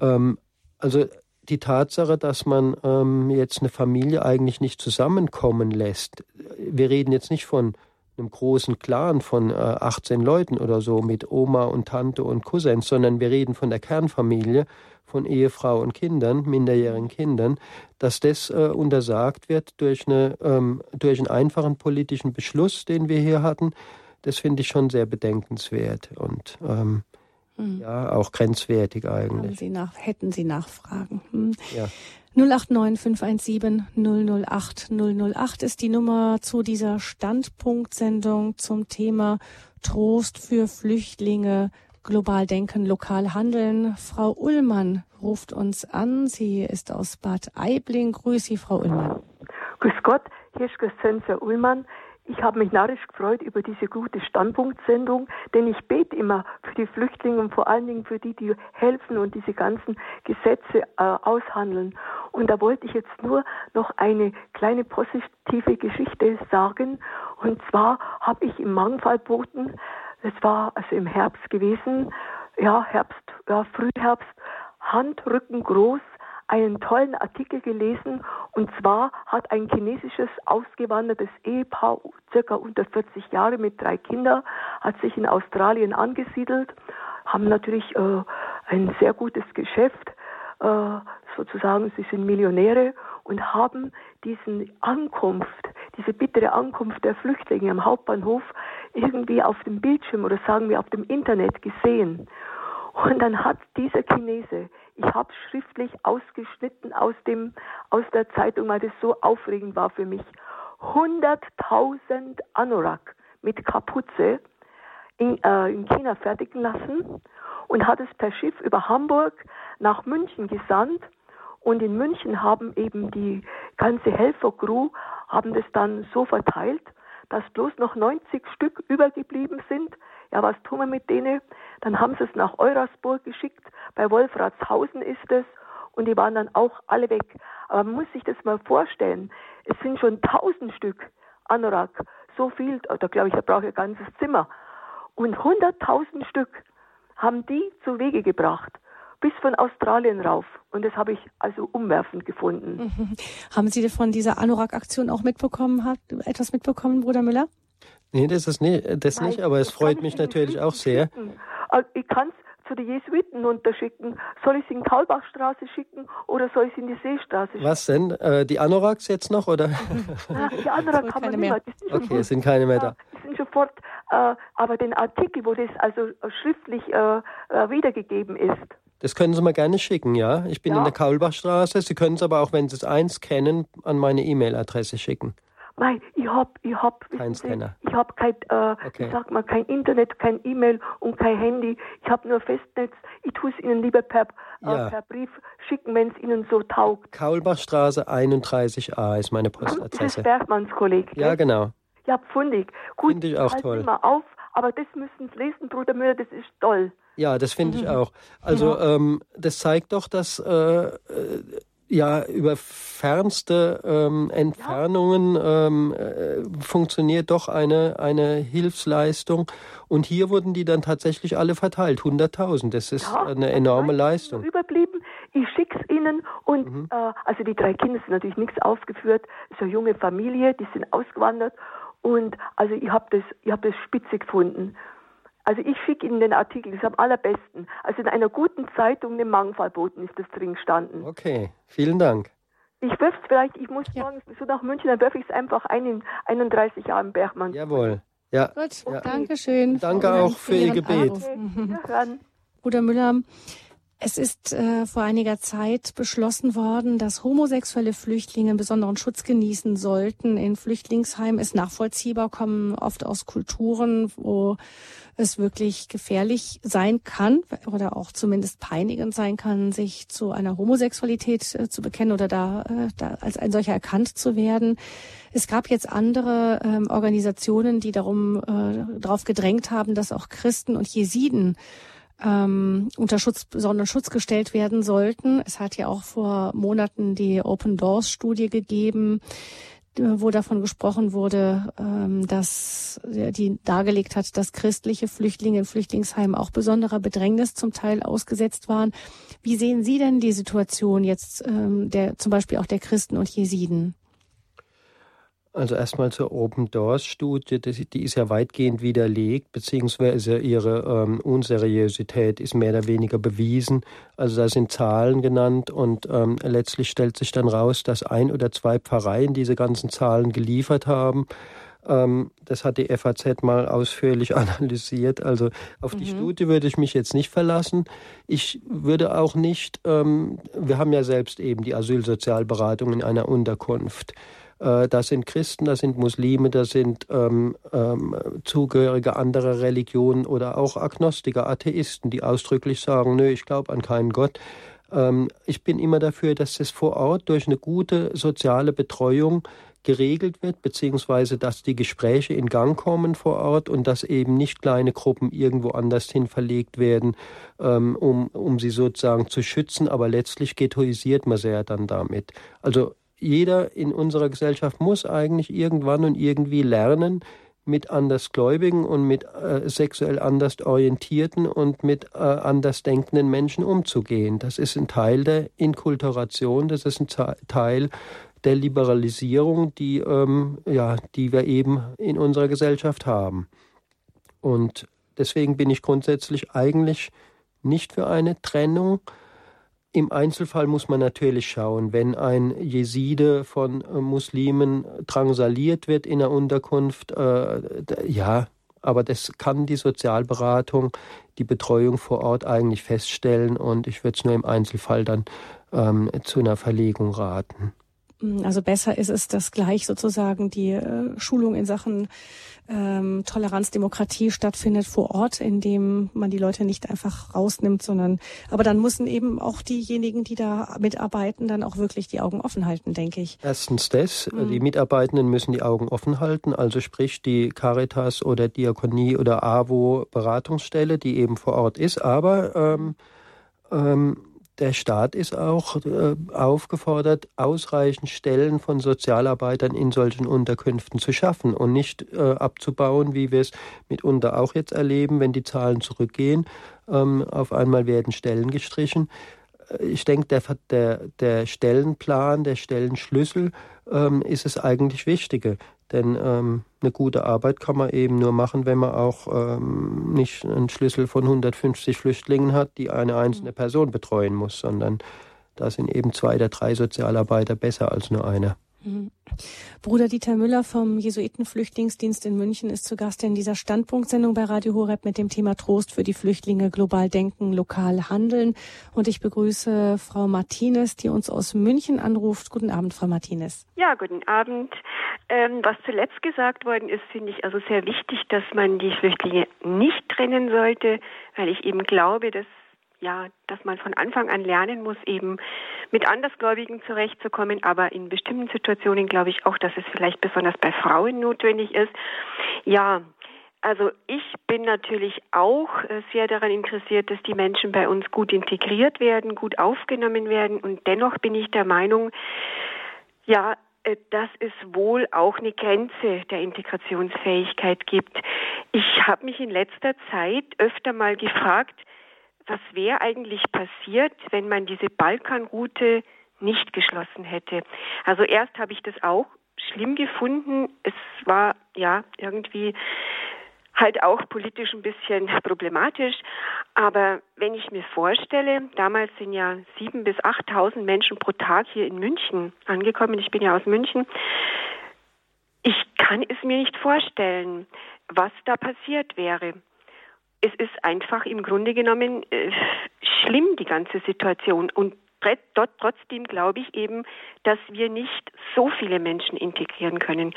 Ähm, also die Tatsache, dass man ähm, jetzt eine Familie eigentlich nicht zusammenkommen lässt. Wir reden jetzt nicht von einem großen Clan von äh, 18 Leuten oder so mit Oma und Tante und Cousins, sondern wir reden von der Kernfamilie, von Ehefrau und Kindern, minderjährigen Kindern, dass das äh, untersagt wird durch, eine, ähm, durch einen einfachen politischen Beschluss, den wir hier hatten. Das finde ich schon sehr bedenkenswert. Und ähm, Mhm. Ja, auch grenzwertig eigentlich. Sie nach, hätten Sie Nachfragen. Hm. Ja. 089 517 008 008 ist die Nummer zu dieser Standpunktsendung zum Thema Trost für Flüchtlinge Global denken, lokal handeln. Frau Ullmann ruft uns an. Sie ist aus Bad Aibling. Grüß Sie, Frau Ullmann. Grüß Gott, hier ist Christiane Ullmann. Ich habe mich narrisch gefreut über diese gute Standpunktsendung, denn ich bete immer für die Flüchtlinge und vor allen Dingen für die, die helfen und diese ganzen Gesetze äh, aushandeln. Und da wollte ich jetzt nur noch eine kleine positive Geschichte sagen. Und zwar habe ich im Mangfallboten, das war also im Herbst gewesen, ja, Herbst, ja, Frühherbst, Handrücken groß, einen tollen Artikel gelesen und zwar hat ein chinesisches ausgewandertes Ehepaar, circa unter 40 Jahre mit drei Kindern, hat sich in Australien angesiedelt, haben natürlich äh, ein sehr gutes Geschäft, äh, sozusagen sie sind Millionäre und haben diesen Ankunft, diese bittere Ankunft der Flüchtlinge am Hauptbahnhof irgendwie auf dem Bildschirm oder sagen wir auf dem Internet gesehen. Und dann hat dieser Chinese ich habe schriftlich ausgeschnitten aus dem aus der Zeitung, weil das so aufregend war für mich. 100.000 Anorak mit Kapuze in, äh, in China fertigen lassen und hat es per Schiff über Hamburg nach München gesandt. Und in München haben eben die ganze Helfercrew haben das dann so verteilt, dass bloß noch 90 Stück übergeblieben sind. Ja, was tun wir mit denen? Dann haben sie es nach Eurasburg geschickt. Bei Wolfratshausen ist es. Und die waren dann auch alle weg. Aber man muss sich das mal vorstellen. Es sind schon tausend Stück Anorak. So viel, da glaube ich, da brauche ich ein ganzes Zimmer. Und hunderttausend Stück haben die zu Wege gebracht. Bis von Australien rauf. Und das habe ich also umwerfend gefunden. Haben Sie von dieser Anorak-Aktion auch mitbekommen, hat, etwas mitbekommen, Bruder Müller? Nee, das ist nicht, das Nein, nicht aber es freut mich natürlich auch sehr. Äh, ich kann es zu den Jesuiten unterschicken. Soll ich es in die Kaulbachstraße schicken oder soll ich es in die Seestraße schicken? Was denn? Äh, die Anoraks jetzt noch oder? Na, die Anoraks haben wir mehr. Sind okay, es sind keine mehr da. Die sind sofort, äh, aber den Artikel, wo das also schriftlich äh, äh, wiedergegeben ist. Das können Sie mir gerne schicken, ja. Ich bin ja. in der Kaulbachstraße. Sie können es aber auch, wenn Sie es eins kennen, an meine E-Mail-Adresse schicken. Nein, ich hab, ich hab, kein Scanner. Ich hab kein, äh, okay. sag mal, kein Internet, kein E-Mail und kein Handy. Ich habe nur Festnetz. Ich tue es Ihnen lieber per, äh, ja. per Brief schicken, wenn es Ihnen so taugt. Kaulbachstraße 31a ist meine Postadresse. Das ist Bergmanns Kolleg. Ja, genau. Ja, pfundig. Gut, Finde ich auch toll. mal auf, aber das müssen Sie lesen, Bruder Müller, das ist toll. Ja, das finde mhm. ich auch. Also ja. ähm, das zeigt doch, dass äh, äh ja über fernste ähm, Entfernungen ähm, äh, funktioniert doch eine eine Hilfsleistung. Und hier wurden die dann tatsächlich alle verteilt 100.000 das ist ja, eine enorme Leistung. überblieben. Ich schick's ihnen und mhm. äh, also die drei Kinder sind natürlich nichts aufgeführt so eine junge Familie die sind ausgewandert. Und also ich habe das ich habe das spitze gefunden also ich schicke Ihnen den Artikel, das ist am allerbesten. Also in einer guten Zeitung, dem Mangfallboten, ist das drin gestanden. Okay, vielen Dank. Ich wirf's vielleicht, ich muss ja. morgen so nach München, dann werfe ich es einfach ein in 31 Jahren Bergmann. Jawohl. Ja. Gut, ja. danke schön. Danke auch für Ihr Gebet. Okay. Bruder Müller, es ist äh, vor einiger Zeit beschlossen worden, dass homosexuelle Flüchtlinge besonderen Schutz genießen sollten. In Flüchtlingsheimen ist nachvollziehbar, kommen oft aus Kulturen, wo es wirklich gefährlich sein kann oder auch zumindest peinigend sein kann, sich zu einer Homosexualität äh, zu bekennen oder da, äh, da als ein solcher erkannt zu werden. Es gab jetzt andere ähm, Organisationen, die darum äh, darauf gedrängt haben, dass auch Christen und Jesiden ähm, unter Schutz, besonderen Schutz gestellt werden sollten. Es hat ja auch vor Monaten die Open Doors Studie gegeben, wo davon gesprochen wurde, ähm, dass die dargelegt hat, dass christliche Flüchtlinge in Flüchtlingsheimen auch besonderer Bedrängnis zum Teil ausgesetzt waren. Wie sehen Sie denn die Situation jetzt ähm, der zum Beispiel auch der Christen und Jesiden? Also erstmal zur Open Doors Studie, die ist ja weitgehend widerlegt, beziehungsweise ihre ähm, Unseriosität ist mehr oder weniger bewiesen. Also da sind Zahlen genannt und ähm, letztlich stellt sich dann raus, dass ein oder zwei Pfarreien diese ganzen Zahlen geliefert haben. Ähm, das hat die FAZ mal ausführlich analysiert. Also auf mhm. die Studie würde ich mich jetzt nicht verlassen. Ich würde auch nicht, ähm, wir haben ja selbst eben die Asylsozialberatung in einer Unterkunft. Äh, da sind Christen, da sind Muslime, da sind ähm, ähm, Zugehörige anderer Religionen oder auch Agnostiker, Atheisten, die ausdrücklich sagen, nö, ich glaube an keinen Gott. Ähm, ich bin immer dafür, dass das vor Ort durch eine gute soziale Betreuung geregelt wird, beziehungsweise dass die Gespräche in Gang kommen vor Ort und dass eben nicht kleine Gruppen irgendwo anders hin verlegt werden, ähm, um, um sie sozusagen zu schützen, aber letztlich ghettoisiert man sie ja dann damit. Also jeder in unserer Gesellschaft muss eigentlich irgendwann und irgendwie lernen, mit Andersgläubigen und mit äh, sexuell anders orientierten und mit äh, anders denkenden Menschen umzugehen. Das ist ein Teil der Inkulturation, das ist ein Teil der Liberalisierung, die, ähm, ja, die wir eben in unserer Gesellschaft haben. Und deswegen bin ich grundsätzlich eigentlich nicht für eine Trennung. Im Einzelfall muss man natürlich schauen, wenn ein Jeside von äh, Muslimen drangsaliert wird in der Unterkunft, äh, ja, aber das kann die Sozialberatung, die Betreuung vor Ort eigentlich feststellen und ich würde es nur im Einzelfall dann ähm, zu einer Verlegung raten. Also besser ist es, dass gleich sozusagen die äh, Schulung in Sachen ähm, Toleranz, Demokratie stattfindet vor Ort, indem man die Leute nicht einfach rausnimmt, sondern aber dann müssen eben auch diejenigen, die da mitarbeiten, dann auch wirklich die Augen offen halten, denke ich. Erstens das, mhm. die Mitarbeitenden müssen die Augen offen halten, also sprich die Caritas oder Diakonie oder AWO Beratungsstelle, die eben vor Ort ist, aber ähm, ähm, der Staat ist auch äh, aufgefordert, ausreichend Stellen von Sozialarbeitern in solchen Unterkünften zu schaffen und nicht äh, abzubauen, wie wir es mitunter auch jetzt erleben, wenn die Zahlen zurückgehen. Ähm, auf einmal werden Stellen gestrichen. Äh, ich denke, der, der, der Stellenplan, der Stellenschlüssel ähm, ist es eigentlich Wichtige. Denn ähm, eine gute Arbeit kann man eben nur machen, wenn man auch ähm, nicht einen Schlüssel von 150 Flüchtlingen hat, die eine einzelne Person betreuen muss, sondern da sind eben zwei oder drei Sozialarbeiter besser als nur einer. Bruder Dieter Müller vom Jesuitenflüchtlingsdienst in München ist zu Gast in dieser Standpunktsendung bei Radio Horeb mit dem Thema Trost für die Flüchtlinge, global denken, lokal handeln. Und ich begrüße Frau Martinez, die uns aus München anruft. Guten Abend, Frau Martinez. Ja, guten Abend. Ähm, was zuletzt gesagt worden ist, finde ich also sehr wichtig, dass man die Flüchtlinge nicht trennen sollte, weil ich eben glaube, dass ja, dass man von Anfang an lernen muss, eben mit Andersgläubigen zurechtzukommen. Aber in bestimmten Situationen glaube ich auch, dass es vielleicht besonders bei Frauen notwendig ist. Ja, also ich bin natürlich auch äh, sehr daran interessiert, dass die Menschen bei uns gut integriert werden, gut aufgenommen werden. Und dennoch bin ich der Meinung, ja, äh, dass es wohl auch eine Grenze der Integrationsfähigkeit gibt. Ich habe mich in letzter Zeit öfter mal gefragt, was wäre eigentlich passiert, wenn man diese Balkanroute nicht geschlossen hätte. Also erst habe ich das auch schlimm gefunden. Es war ja irgendwie halt auch politisch ein bisschen problematisch. Aber wenn ich mir vorstelle, damals sind ja sieben bis achttausend Menschen pro Tag hier in München angekommen. Ich bin ja aus München. Ich kann es mir nicht vorstellen, was da passiert wäre es ist einfach im Grunde genommen äh, schlimm, die ganze Situation. Und dort trotzdem glaube ich eben, dass wir nicht so viele Menschen integrieren können.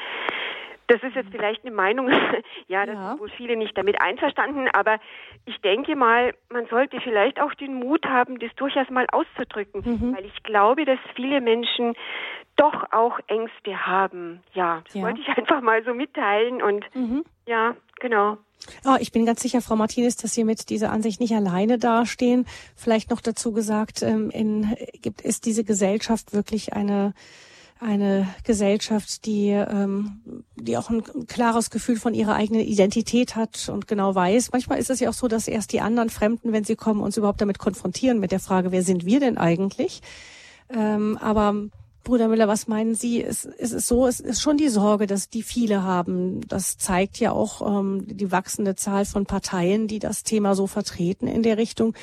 Das ist jetzt vielleicht eine Meinung, ja, da ja. sind wohl viele nicht damit einverstanden, aber ich denke mal, man sollte vielleicht auch den Mut haben, das durchaus mal auszudrücken, mhm. weil ich glaube, dass viele Menschen doch auch Ängste haben. Ja, das ja. wollte ich einfach mal so mitteilen und mhm. ja, genau. Oh, ich bin ganz sicher, Frau Martinez, dass Sie mit dieser Ansicht nicht alleine dastehen. Vielleicht noch dazu gesagt, ähm, in, gibt, ist diese Gesellschaft wirklich eine eine Gesellschaft, die, ähm, die auch ein klares Gefühl von ihrer eigenen Identität hat und genau weiß. Manchmal ist es ja auch so, dass erst die anderen Fremden, wenn sie kommen, uns überhaupt damit konfrontieren mit der Frage, wer sind wir denn eigentlich? Ähm, aber Bruder Müller, was meinen Sie? Es, es ist so, es ist schon die Sorge, dass die viele haben. Das zeigt ja auch ähm, die wachsende Zahl von Parteien, die das Thema so vertreten in der Richtung,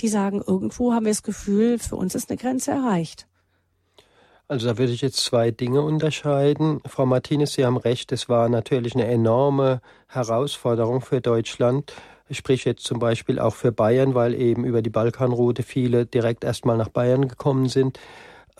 die sagen, irgendwo haben wir das Gefühl, für uns ist eine Grenze erreicht. Also da würde ich jetzt zwei Dinge unterscheiden. Frau Martinez, Sie haben recht, es war natürlich eine enorme Herausforderung für Deutschland. Ich spreche jetzt zum Beispiel auch für Bayern, weil eben über die Balkanroute viele direkt erstmal nach Bayern gekommen sind.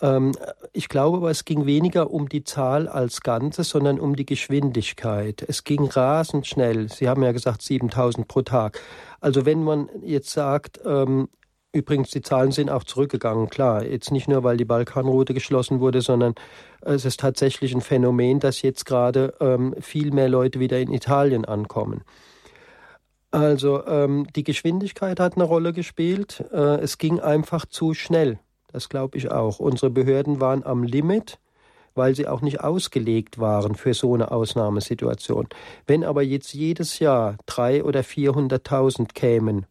Ähm, ich glaube aber, es ging weniger um die Zahl als Ganzes, sondern um die Geschwindigkeit. Es ging rasend schnell. Sie haben ja gesagt 7000 pro Tag. Also wenn man jetzt sagt, ähm, Übrigens, die Zahlen sind auch zurückgegangen, klar. Jetzt nicht nur, weil die Balkanroute geschlossen wurde, sondern es ist tatsächlich ein Phänomen, dass jetzt gerade ähm, viel mehr Leute wieder in Italien ankommen. Also ähm, die Geschwindigkeit hat eine Rolle gespielt. Äh, es ging einfach zu schnell. Das glaube ich auch. Unsere Behörden waren am Limit, weil sie auch nicht ausgelegt waren für so eine Ausnahmesituation. Wenn aber jetzt jedes Jahr drei oder vierhunderttausend kämen,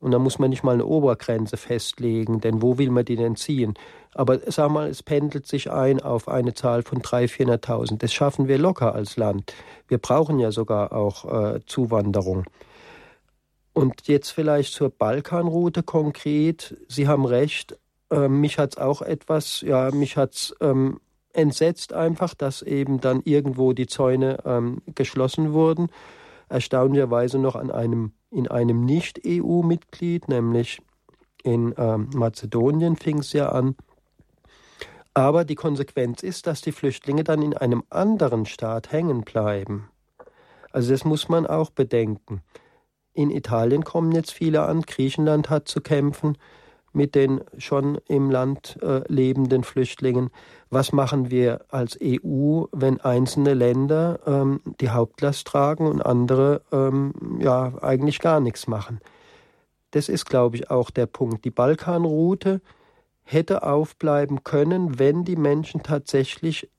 und da muss man nicht mal eine Obergrenze festlegen, denn wo will man die denn ziehen? Aber sag mal, es pendelt sich ein auf eine Zahl von 300.000, 400.000. Das schaffen wir locker als Land. Wir brauchen ja sogar auch äh, Zuwanderung. Und jetzt vielleicht zur Balkanroute konkret. Sie haben recht, äh, mich hat es auch etwas, ja, mich hat es ähm, entsetzt einfach, dass eben dann irgendwo die Zäune ähm, geschlossen wurden. Erstaunlicherweise noch an einem, in einem Nicht-EU-Mitglied, nämlich in ähm, Mazedonien fing es ja an. Aber die Konsequenz ist, dass die Flüchtlinge dann in einem anderen Staat hängen bleiben. Also das muss man auch bedenken. In Italien kommen jetzt viele an, Griechenland hat zu kämpfen mit den schon im Land äh, lebenden Flüchtlingen. Was machen wir als EU, wenn einzelne Länder ähm, die Hauptlast tragen und andere ähm, ja eigentlich gar nichts machen? Das ist, glaube ich, auch der Punkt. Die Balkanroute hätte aufbleiben können, wenn die Menschen tatsächlich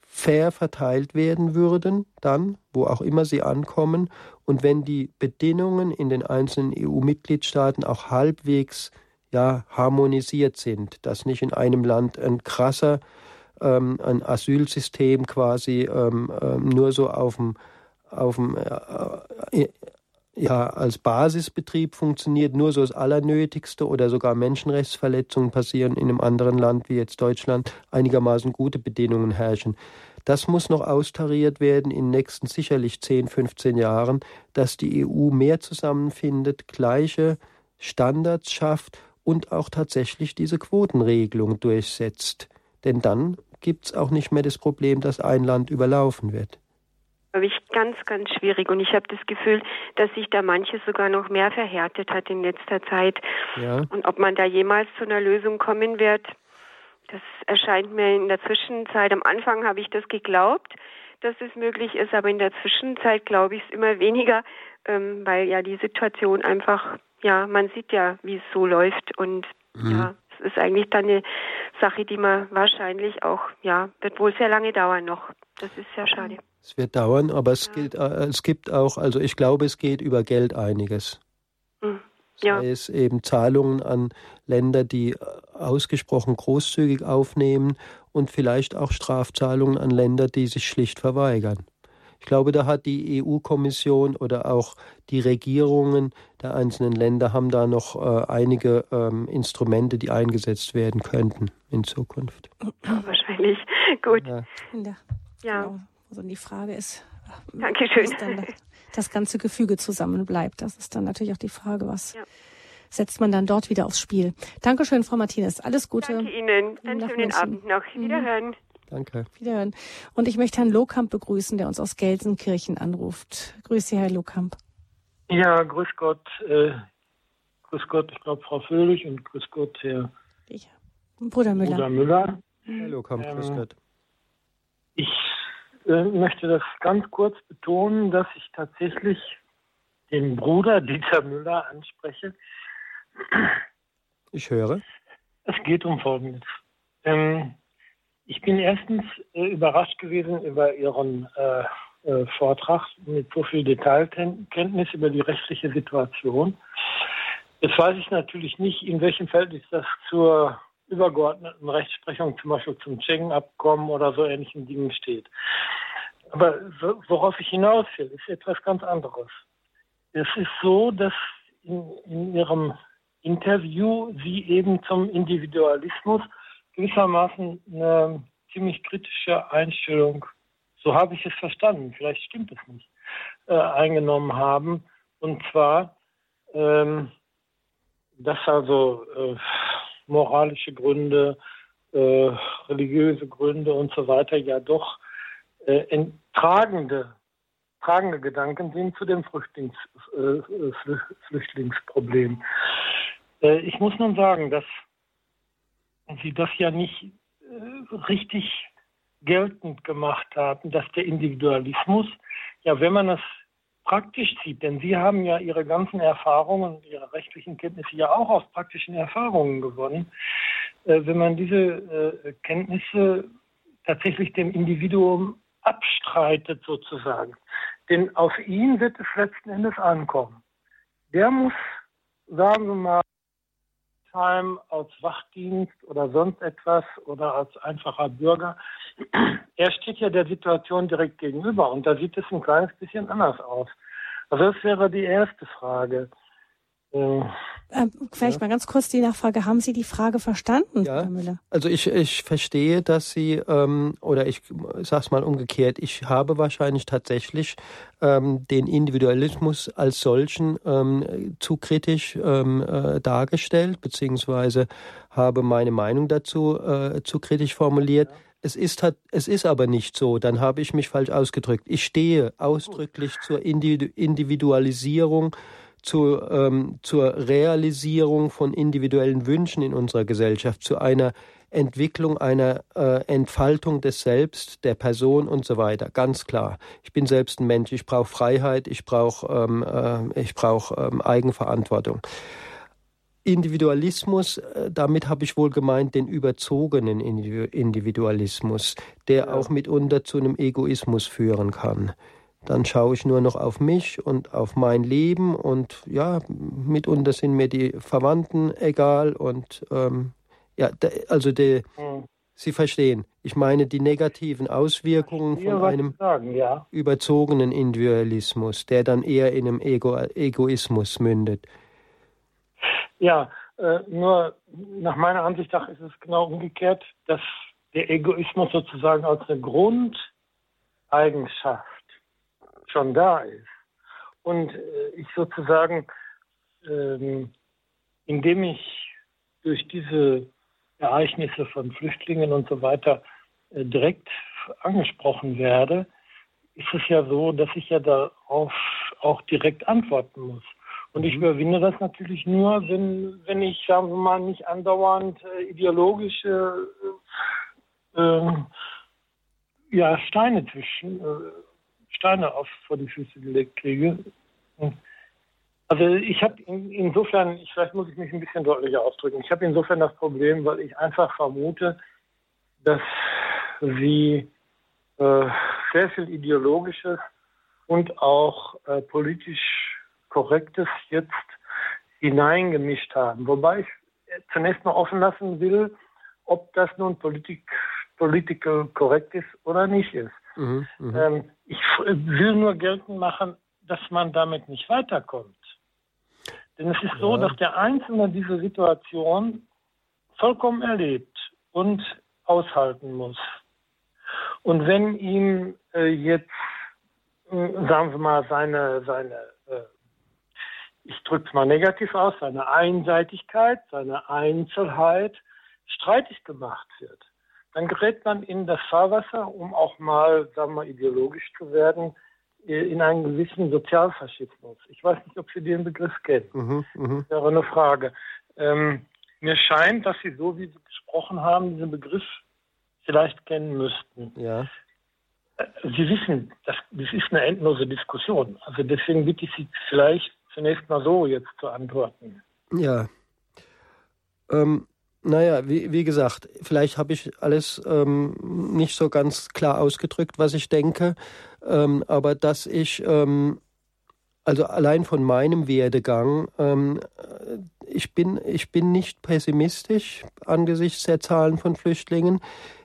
fair verteilt werden würden, dann, wo auch immer sie ankommen, und wenn die Bedingungen in den einzelnen EU-Mitgliedstaaten auch halbwegs ja, harmonisiert sind, dass nicht in einem Land ein krasser ähm, ein Asylsystem quasi ähm, ähm, nur so auf dem, auf äh, äh, ja, als Basisbetrieb funktioniert, nur so das Allernötigste oder sogar Menschenrechtsverletzungen passieren in einem anderen Land wie jetzt Deutschland, einigermaßen gute Bedingungen herrschen. Das muss noch austariert werden in den nächsten sicherlich 10, 15 Jahren, dass die EU mehr zusammenfindet, gleiche Standards schafft und auch tatsächlich diese Quotenregelung durchsetzt. Denn dann gibt es auch nicht mehr das Problem, dass ein Land überlaufen wird. Glaube ich ganz, ganz schwierig. Und ich habe das Gefühl, dass sich da manches sogar noch mehr verhärtet hat in letzter Zeit. Ja. Und ob man da jemals zu einer Lösung kommen wird, das erscheint mir in der Zwischenzeit. Am Anfang habe ich das geglaubt, dass es möglich ist, aber in der Zwischenzeit glaube ich es immer weniger, ähm, weil ja die Situation einfach ja, man sieht ja, wie es so läuft und mhm. ja, es ist eigentlich dann eine Sache, die man wahrscheinlich auch, ja, wird wohl sehr lange dauern noch. Das ist sehr schade. Es wird dauern, aber es, ja. geht, äh, es gibt auch, also ich glaube, es geht über Geld einiges. Mhm. Ja. Sei es eben Zahlungen an Länder, die ausgesprochen großzügig aufnehmen und vielleicht auch Strafzahlungen an Länder, die sich schlicht verweigern. Ich glaube, da hat die EU-Kommission oder auch die Regierungen der einzelnen Länder haben da noch äh, einige ähm, Instrumente, die eingesetzt werden könnten in Zukunft. Wahrscheinlich. Gut. Ja. ja. ja. Genau. Also die Frage ist, Dankeschön. Dann das ganze Gefüge zusammenbleibt. Das ist dann natürlich auch die Frage, was ja. setzt man dann dort wieder aufs Spiel. Dankeschön, Frau Martinez. Alles Gute. Danke Ihnen. Einen schönen Abend noch. Wiederhören. Mhm. Danke. Wiederhören. Und ich möchte Herrn Lohkamp begrüßen, der uns aus Gelsenkirchen anruft. Grüß Sie, Herr Lohkamp. Ja, grüß Gott. Äh, grüß Gott, ich glaube, Frau Föhlich und grüß Gott, Herr ich. Bruder Müller. Bruder Müller. Herr Lohkamp, ähm, grüß Gott. Ich äh, möchte das ganz kurz betonen, dass ich tatsächlich den Bruder Dieter Müller anspreche. Ich höre. Es geht um Folgendes. Ähm, ich bin erstens äh, überrascht gewesen über Ihren äh, äh, Vortrag mit so viel Detailkenntnis über die rechtliche Situation. Jetzt weiß ich natürlich nicht, in welchem Verhältnis das zur übergeordneten Rechtsprechung, zum Beispiel zum Schengen-Abkommen oder so ähnlichen Dingen steht. Aber worauf ich hinaus will, ist etwas ganz anderes. Es ist so, dass in, in Ihrem Interview Sie eben zum Individualismus gewissermaßen eine ziemlich kritische Einstellung, so habe ich es verstanden, vielleicht stimmt es nicht, äh, eingenommen haben. Und zwar, ähm, dass also äh, moralische Gründe äh, religiöse Gründe und so weiter ja doch äh, tragende, tragende Gedanken sind zu dem Flüchtlings, äh, Flüchtlingsproblem. Äh, ich muss nun sagen, dass Sie das ja nicht äh, richtig geltend gemacht haben, dass der Individualismus, ja, wenn man es praktisch sieht, denn Sie haben ja Ihre ganzen Erfahrungen Ihre rechtlichen Kenntnisse ja auch aus praktischen Erfahrungen gewonnen, äh, wenn man diese äh, Kenntnisse tatsächlich dem Individuum abstreitet sozusagen. Denn auf ihn wird es letzten Endes ankommen. Der muss, sagen wir mal, Heim, als Wachdienst oder sonst etwas oder als einfacher Bürger. Er steht ja der Situation direkt gegenüber und da sieht es ein kleines bisschen anders aus. Also das wäre die erste Frage. Ähm, vielleicht ja. mal ganz kurz die Nachfrage. Haben Sie die Frage verstanden, ja. Herr Müller? Also ich, ich verstehe, dass Sie, ähm, oder ich sage es mal umgekehrt, ich habe wahrscheinlich tatsächlich ähm, den Individualismus als solchen ähm, zu kritisch ähm, äh, dargestellt, beziehungsweise habe meine Meinung dazu äh, zu kritisch formuliert. Ja. Es ist, es ist aber nicht so, dann habe ich mich falsch ausgedrückt. Ich stehe ausdrücklich zur Individualisierung zu, ähm, zur Realisierung von individuellen Wünschen in unserer Gesellschaft, zu einer Entwicklung, einer äh, Entfaltung des Selbst, der Person und so weiter. Ganz klar. Ich bin selbst ein Mensch. Ich brauche Freiheit. Ich brauche ähm, äh, ich brauch, ähm, Eigenverantwortung. Individualismus, äh, damit habe ich wohl gemeint den überzogenen Individualismus, der auch mitunter zu einem Egoismus führen kann dann schaue ich nur noch auf mich und auf mein Leben und ja, mitunter sind mir die Verwandten egal und ähm, ja, also die, hm. Sie verstehen, ich meine die negativen Auswirkungen von einem sagen, ja. überzogenen Individualismus, der dann eher in einem Ego Egoismus mündet. Ja, äh, nur nach meiner Ansicht nach ist es genau umgekehrt, dass der Egoismus sozusagen als eine Grundeigenschaft schon da ist. Und äh, ich sozusagen, ähm, indem ich durch diese Ereignisse von Flüchtlingen und so weiter äh, direkt angesprochen werde, ist es ja so, dass ich ja darauf auch direkt antworten muss. Und ich mhm. überwinde das natürlich nur, wenn, wenn ich, sagen wir mal, nicht andauernd äh, ideologische äh, ähm, ja, Steine zwischen äh, Steine auf, vor die Füße gelegt kriege. Also ich habe in, insofern, ich, vielleicht muss ich mich ein bisschen deutlicher ausdrücken, ich habe insofern das Problem, weil ich einfach vermute, dass sie äh, sehr viel Ideologisches und auch äh, politisch Korrektes jetzt hineingemischt haben. Wobei ich zunächst mal offen lassen will, ob das nun Politik, political korrekt ist oder nicht ist. Mhm, mhm, ähm, ich will nur geltend machen, dass man damit nicht weiterkommt. Denn es ist ja. so, dass der Einzelne diese Situation vollkommen erlebt und aushalten muss. Und wenn ihm äh, jetzt, äh, sagen wir mal, seine, seine äh, ich drücke es mal negativ aus, seine Einseitigkeit, seine Einzelheit streitig gemacht wird, dann gerät man in das Fahrwasser, um auch mal, sagen wir, ideologisch zu werden, äh, in einen gewissen Sozialfaschismus. Ich weiß nicht, ob Sie den Begriff kennen. Mhm, mh. Das wäre eine Frage. Ähm, mir scheint, dass Sie, so wie Sie gesprochen haben, diesen Begriff vielleicht kennen müssten. Ja. Äh, Sie wissen, das, das ist eine endlose Diskussion. Also deswegen bitte ich Sie vielleicht zunächst mal so jetzt zu antworten. Ja. Ähm, naja, wie, wie gesagt, vielleicht habe ich alles ähm, nicht so ganz klar ausgedrückt, was ich denke, ähm, aber dass ich, ähm, also allein von meinem Werdegang, ähm, ich, bin, ich bin nicht pessimistisch angesichts der Zahlen von Flüchtlingen.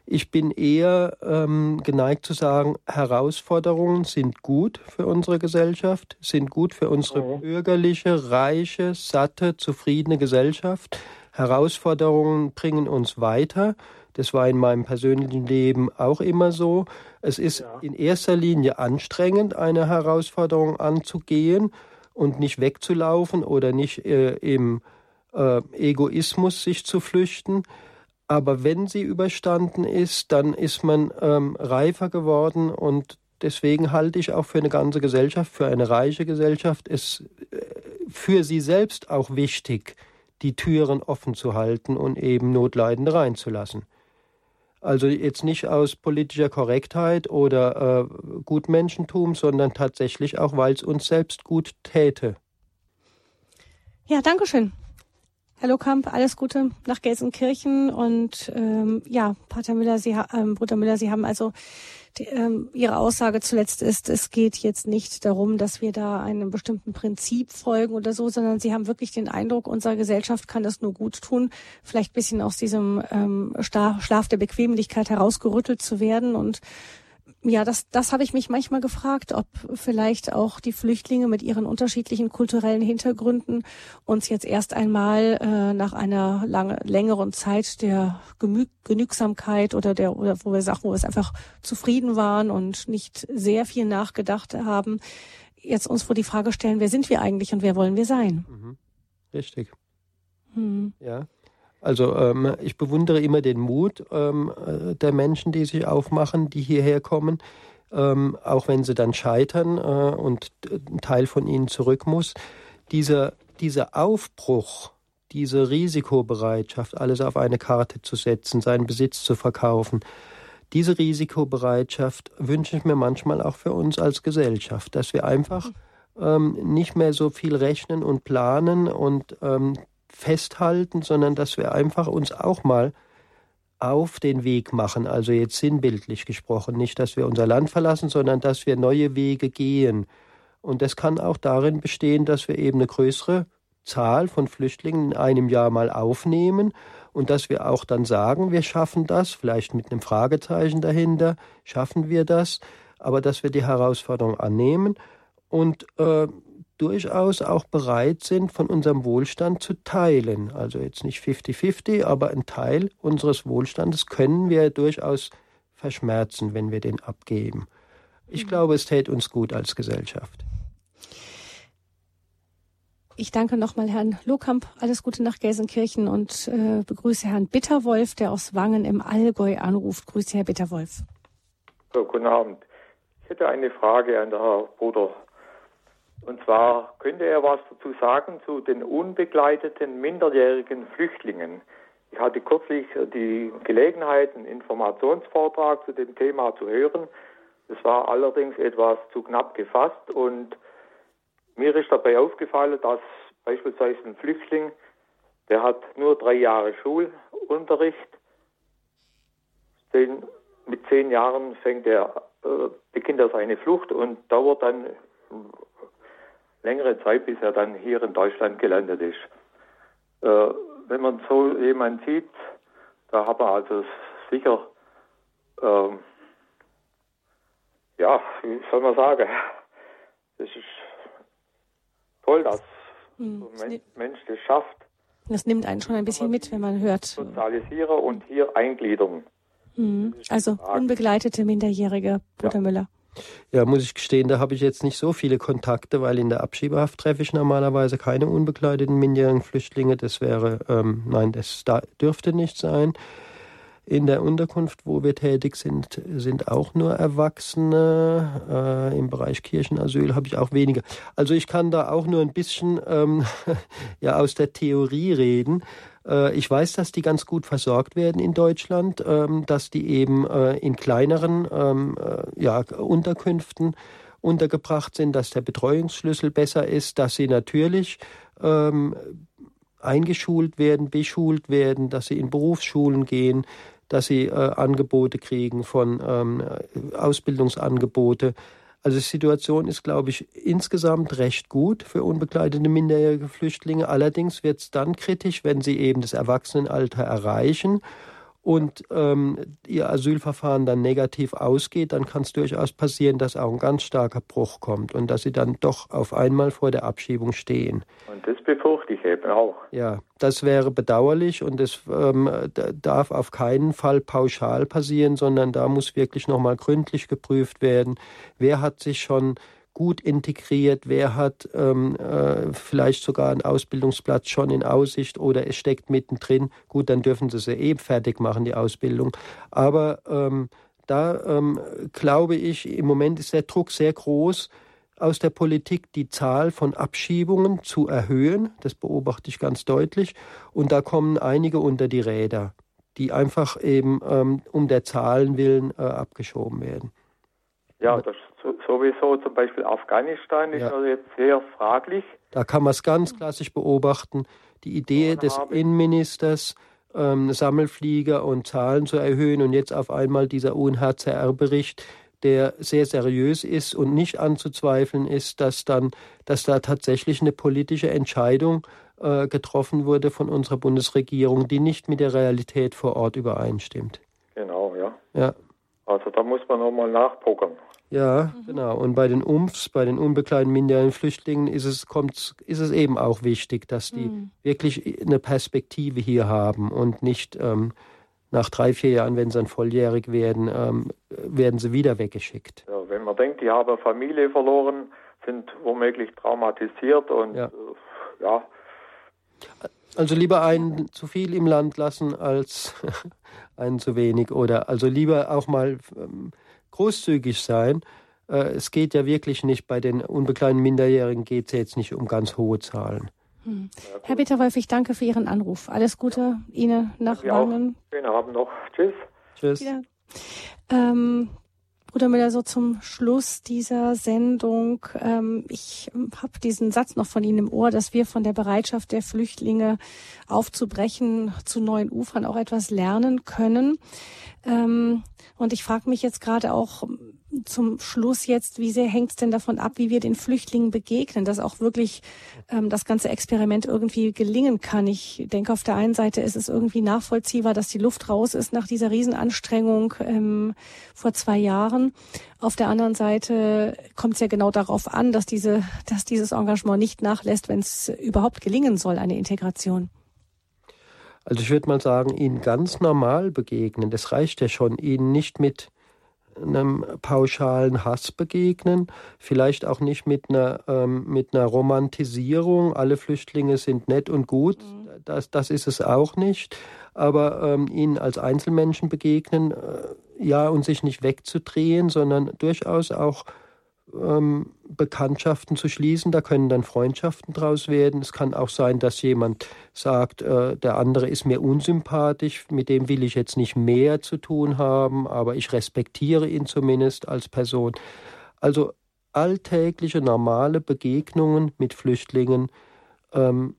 Ich bin eher ähm, geneigt zu sagen, Herausforderungen sind gut für unsere Gesellschaft, sind gut für unsere mhm. bürgerliche, reiche, satte, zufriedene Gesellschaft. Herausforderungen bringen uns weiter. Das war in meinem persönlichen Leben auch immer so. Es ist ja. in erster Linie anstrengend, eine Herausforderung anzugehen und nicht wegzulaufen oder nicht äh, im äh, Egoismus sich zu flüchten. Aber wenn sie überstanden ist, dann ist man ähm, reifer geworden und deswegen halte ich auch für eine ganze Gesellschaft, für eine reiche Gesellschaft, es äh, für sie selbst auch wichtig, die Türen offen zu halten und eben Notleidende reinzulassen. Also jetzt nicht aus politischer Korrektheit oder äh, Gutmenschentum, sondern tatsächlich auch, weil es uns selbst gut täte. Ja, danke schön. Herr Lokamp, alles Gute nach Gelsenkirchen und ähm, ja, Pater Müller, Sie, ähm, Bruder Müller, Sie haben also die, ähm, Ihre Aussage zuletzt ist, es geht jetzt nicht darum, dass wir da einem bestimmten Prinzip folgen oder so, sondern Sie haben wirklich den Eindruck, unsere Gesellschaft kann das nur gut tun, vielleicht bisschen aus diesem ähm, Schlaf der Bequemlichkeit herausgerüttelt zu werden und ja, das, das habe ich mich manchmal gefragt, ob vielleicht auch die Flüchtlinge mit ihren unterschiedlichen kulturellen Hintergründen uns jetzt erst einmal äh, nach einer lange, längeren Zeit der Gemü Genügsamkeit oder der, oder wo wir sagen, wo wir es einfach zufrieden waren und nicht sehr viel nachgedacht haben, jetzt uns vor die Frage stellen, wer sind wir eigentlich und wer wollen wir sein? Mhm. Richtig. Hm. Ja. Also ähm, ich bewundere immer den Mut ähm, äh, der Menschen, die sich aufmachen, die hierher kommen, ähm, auch wenn sie dann scheitern äh, und ein Teil von ihnen zurück muss. Dieser, dieser Aufbruch, diese Risikobereitschaft, alles auf eine Karte zu setzen, seinen Besitz zu verkaufen, diese Risikobereitschaft wünsche ich mir manchmal auch für uns als Gesellschaft, dass wir einfach ähm, nicht mehr so viel rechnen und planen und ähm, festhalten, sondern dass wir einfach uns auch mal auf den Weg machen, also jetzt sinnbildlich gesprochen, nicht, dass wir unser Land verlassen, sondern dass wir neue Wege gehen. Und das kann auch darin bestehen, dass wir eben eine größere Zahl von Flüchtlingen in einem Jahr mal aufnehmen und dass wir auch dann sagen, wir schaffen das, vielleicht mit einem Fragezeichen dahinter, schaffen wir das, aber dass wir die Herausforderung annehmen und äh, durchaus auch bereit sind, von unserem Wohlstand zu teilen. Also jetzt nicht 50-50, aber ein Teil unseres Wohlstandes können wir durchaus verschmerzen, wenn wir den abgeben. Ich mhm. glaube, es täte uns gut als Gesellschaft. Ich danke nochmal Herrn Lohkamp. Alles Gute nach Gelsenkirchen und äh, begrüße Herrn Bitterwolf, der aus Wangen im Allgäu anruft. Grüße, Herr Bitterwolf. So, guten Abend. Ich hätte eine Frage an Herrn Bruder und zwar könnte er was dazu sagen zu den unbegleiteten minderjährigen Flüchtlingen. Ich hatte kürzlich die Gelegenheit, einen Informationsvortrag zu dem Thema zu hören. Es war allerdings etwas zu knapp gefasst und mir ist dabei aufgefallen, dass beispielsweise ein Flüchtling, der hat nur drei Jahre Schulunterricht, den, mit zehn Jahren fängt er, äh, beginnt er seine Flucht und dauert dann längere Zeit, bis er dann hier in Deutschland gelandet ist. Äh, wenn man so jemanden sieht, da hat man also sicher, ähm, ja, wie soll man sagen, das ist toll, dass hm, so ein Mensch das schafft. Das nimmt einen schon ein bisschen mit, wenn man hört. Sozialisieren und hier eingliedern. Mhm. Also unbegleitete Minderjährige, Bruder ja. Müller. Ja, muss ich gestehen, da habe ich jetzt nicht so viele Kontakte, weil in der Abschiebehaft treffe ich normalerweise keine unbegleiteten minderjährigen Flüchtlinge. Das wäre, ähm, nein, das da dürfte nicht sein. In der Unterkunft, wo wir tätig sind, sind auch nur Erwachsene. Äh, Im Bereich Kirchenasyl habe ich auch weniger. Also ich kann da auch nur ein bisschen ähm, ja aus der Theorie reden. Äh, ich weiß, dass die ganz gut versorgt werden in Deutschland, ähm, dass die eben äh, in kleineren ähm, äh, Unterkünften untergebracht sind, dass der Betreuungsschlüssel besser ist, dass sie natürlich ähm, eingeschult werden, beschult werden, dass sie in Berufsschulen gehen, dass sie Angebote kriegen von ähm, Ausbildungsangebote. Also die Situation ist, glaube ich, insgesamt recht gut für unbegleitete minderjährige Flüchtlinge. Allerdings wird es dann kritisch, wenn sie eben das Erwachsenenalter erreichen und ähm, ihr Asylverfahren dann negativ ausgeht, dann kann es durchaus passieren, dass auch ein ganz starker Bruch kommt und dass sie dann doch auf einmal vor der Abschiebung stehen. Und das befürchte ich eben auch. Ja, das wäre bedauerlich und es ähm, darf auf keinen Fall pauschal passieren, sondern da muss wirklich nochmal gründlich geprüft werden, wer hat sich schon gut integriert, wer hat ähm, äh, vielleicht sogar einen Ausbildungsplatz schon in Aussicht oder es steckt mittendrin. Gut, dann dürfen sie sie eben fertig machen, die Ausbildung. Aber ähm, da ähm, glaube ich, im Moment ist der Druck sehr groß, aus der Politik die Zahl von Abschiebungen zu erhöhen. Das beobachte ich ganz deutlich. Und da kommen einige unter die Räder, die einfach eben ähm, um der Zahlen willen äh, abgeschoben werden. Ja, das sowieso zum Beispiel Afghanistan ist ja. also jetzt sehr fraglich. Da kann man es ganz klassisch beobachten. Die Idee des Innenministers, ähm, Sammelflieger und Zahlen zu erhöhen und jetzt auf einmal dieser UNHCR-Bericht, der sehr seriös ist und nicht anzuzweifeln ist, dass dann, dass da tatsächlich eine politische Entscheidung äh, getroffen wurde von unserer Bundesregierung, die nicht mit der Realität vor Ort übereinstimmt. Genau, ja. Ja. Also da muss man nochmal nachgucken. Ja, mhm. genau. Und bei den UMFs, bei den unbekleideten minderjährigen Flüchtlingen, ist es, kommt, ist es eben auch wichtig, dass die mhm. wirklich eine Perspektive hier haben und nicht ähm, nach drei, vier Jahren, wenn sie dann volljährig werden, ähm, werden sie wieder weggeschickt. Ja, wenn man denkt, die haben Familie verloren, sind womöglich traumatisiert und ja. Äh, ja. Also lieber einen zu viel im Land lassen als einen zu wenig oder also lieber auch mal ähm, großzügig sein. Äh, es geht ja wirklich nicht bei den unbekleideten Minderjährigen geht es jetzt nicht um ganz hohe Zahlen. Hm. Herr Bitterwolf, ich danke für Ihren Anruf. Alles Gute Ihnen nach Wangen. Schönen Abend noch. Tschüss. Tschüss. Ähm, Bruder Müller, so zum Schluss dieser Sendung. Ähm, ich habe diesen Satz noch von Ihnen im Ohr, dass wir von der Bereitschaft der Flüchtlinge aufzubrechen zu neuen Ufern auch etwas lernen können. Ähm, und ich frage mich jetzt gerade auch, zum Schluss jetzt, wie sehr hängt es denn davon ab, wie wir den Flüchtlingen begegnen, dass auch wirklich ähm, das ganze Experiment irgendwie gelingen kann. Ich denke, auf der einen Seite ist es irgendwie nachvollziehbar, dass die Luft raus ist nach dieser Riesenanstrengung ähm, vor zwei Jahren. Auf der anderen Seite kommt es ja genau darauf an, dass diese, dass dieses Engagement nicht nachlässt, wenn es überhaupt gelingen soll, eine Integration. Also ich würde mal sagen, ihnen ganz normal begegnen. Das reicht ja schon, ihnen nicht mit einem pauschalen Hass begegnen, vielleicht auch nicht mit einer, ähm, mit einer Romantisierung, alle Flüchtlinge sind nett und gut, mhm. das, das ist es auch nicht, aber ähm, ihnen als Einzelmenschen begegnen, äh, ja, und sich nicht wegzudrehen, sondern durchaus auch ähm, Bekanntschaften zu schließen. Da können dann Freundschaften draus werden. Es kann auch sein, dass jemand sagt, äh, der andere ist mir unsympathisch, mit dem will ich jetzt nicht mehr zu tun haben, aber ich respektiere ihn zumindest als Person. Also alltägliche, normale Begegnungen mit Flüchtlingen ähm,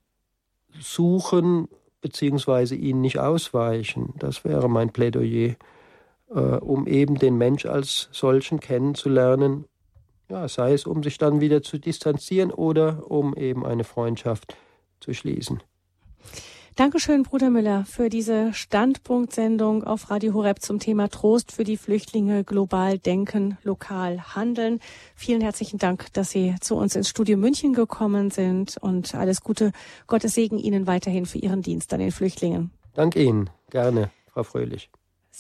suchen beziehungsweise ihnen nicht ausweichen. Das wäre mein Plädoyer, äh, um eben den Mensch als solchen kennenzulernen ja, sei es, um sich dann wieder zu distanzieren oder um eben eine Freundschaft zu schließen. Dankeschön, Bruder Müller, für diese Standpunktsendung auf Radio Horeb zum Thema Trost für die Flüchtlinge, global denken, lokal handeln. Vielen herzlichen Dank, dass Sie zu uns ins Studio München gekommen sind und alles Gute. Gottes Segen Ihnen weiterhin für Ihren Dienst an den Flüchtlingen. Dank Ihnen. Gerne, Frau Fröhlich.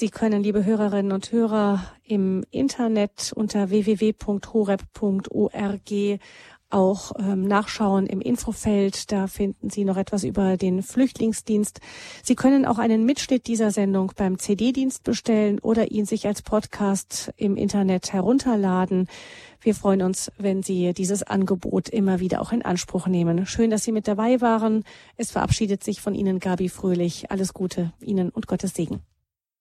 Sie können, liebe Hörerinnen und Hörer, im Internet unter www.horeb.org auch ähm, nachschauen im Infofeld. Da finden Sie noch etwas über den Flüchtlingsdienst. Sie können auch einen Mitschnitt dieser Sendung beim CD-Dienst bestellen oder ihn sich als Podcast im Internet herunterladen. Wir freuen uns, wenn Sie dieses Angebot immer wieder auch in Anspruch nehmen. Schön, dass Sie mit dabei waren. Es verabschiedet sich von Ihnen Gabi Fröhlich. Alles Gute Ihnen und Gottes Segen.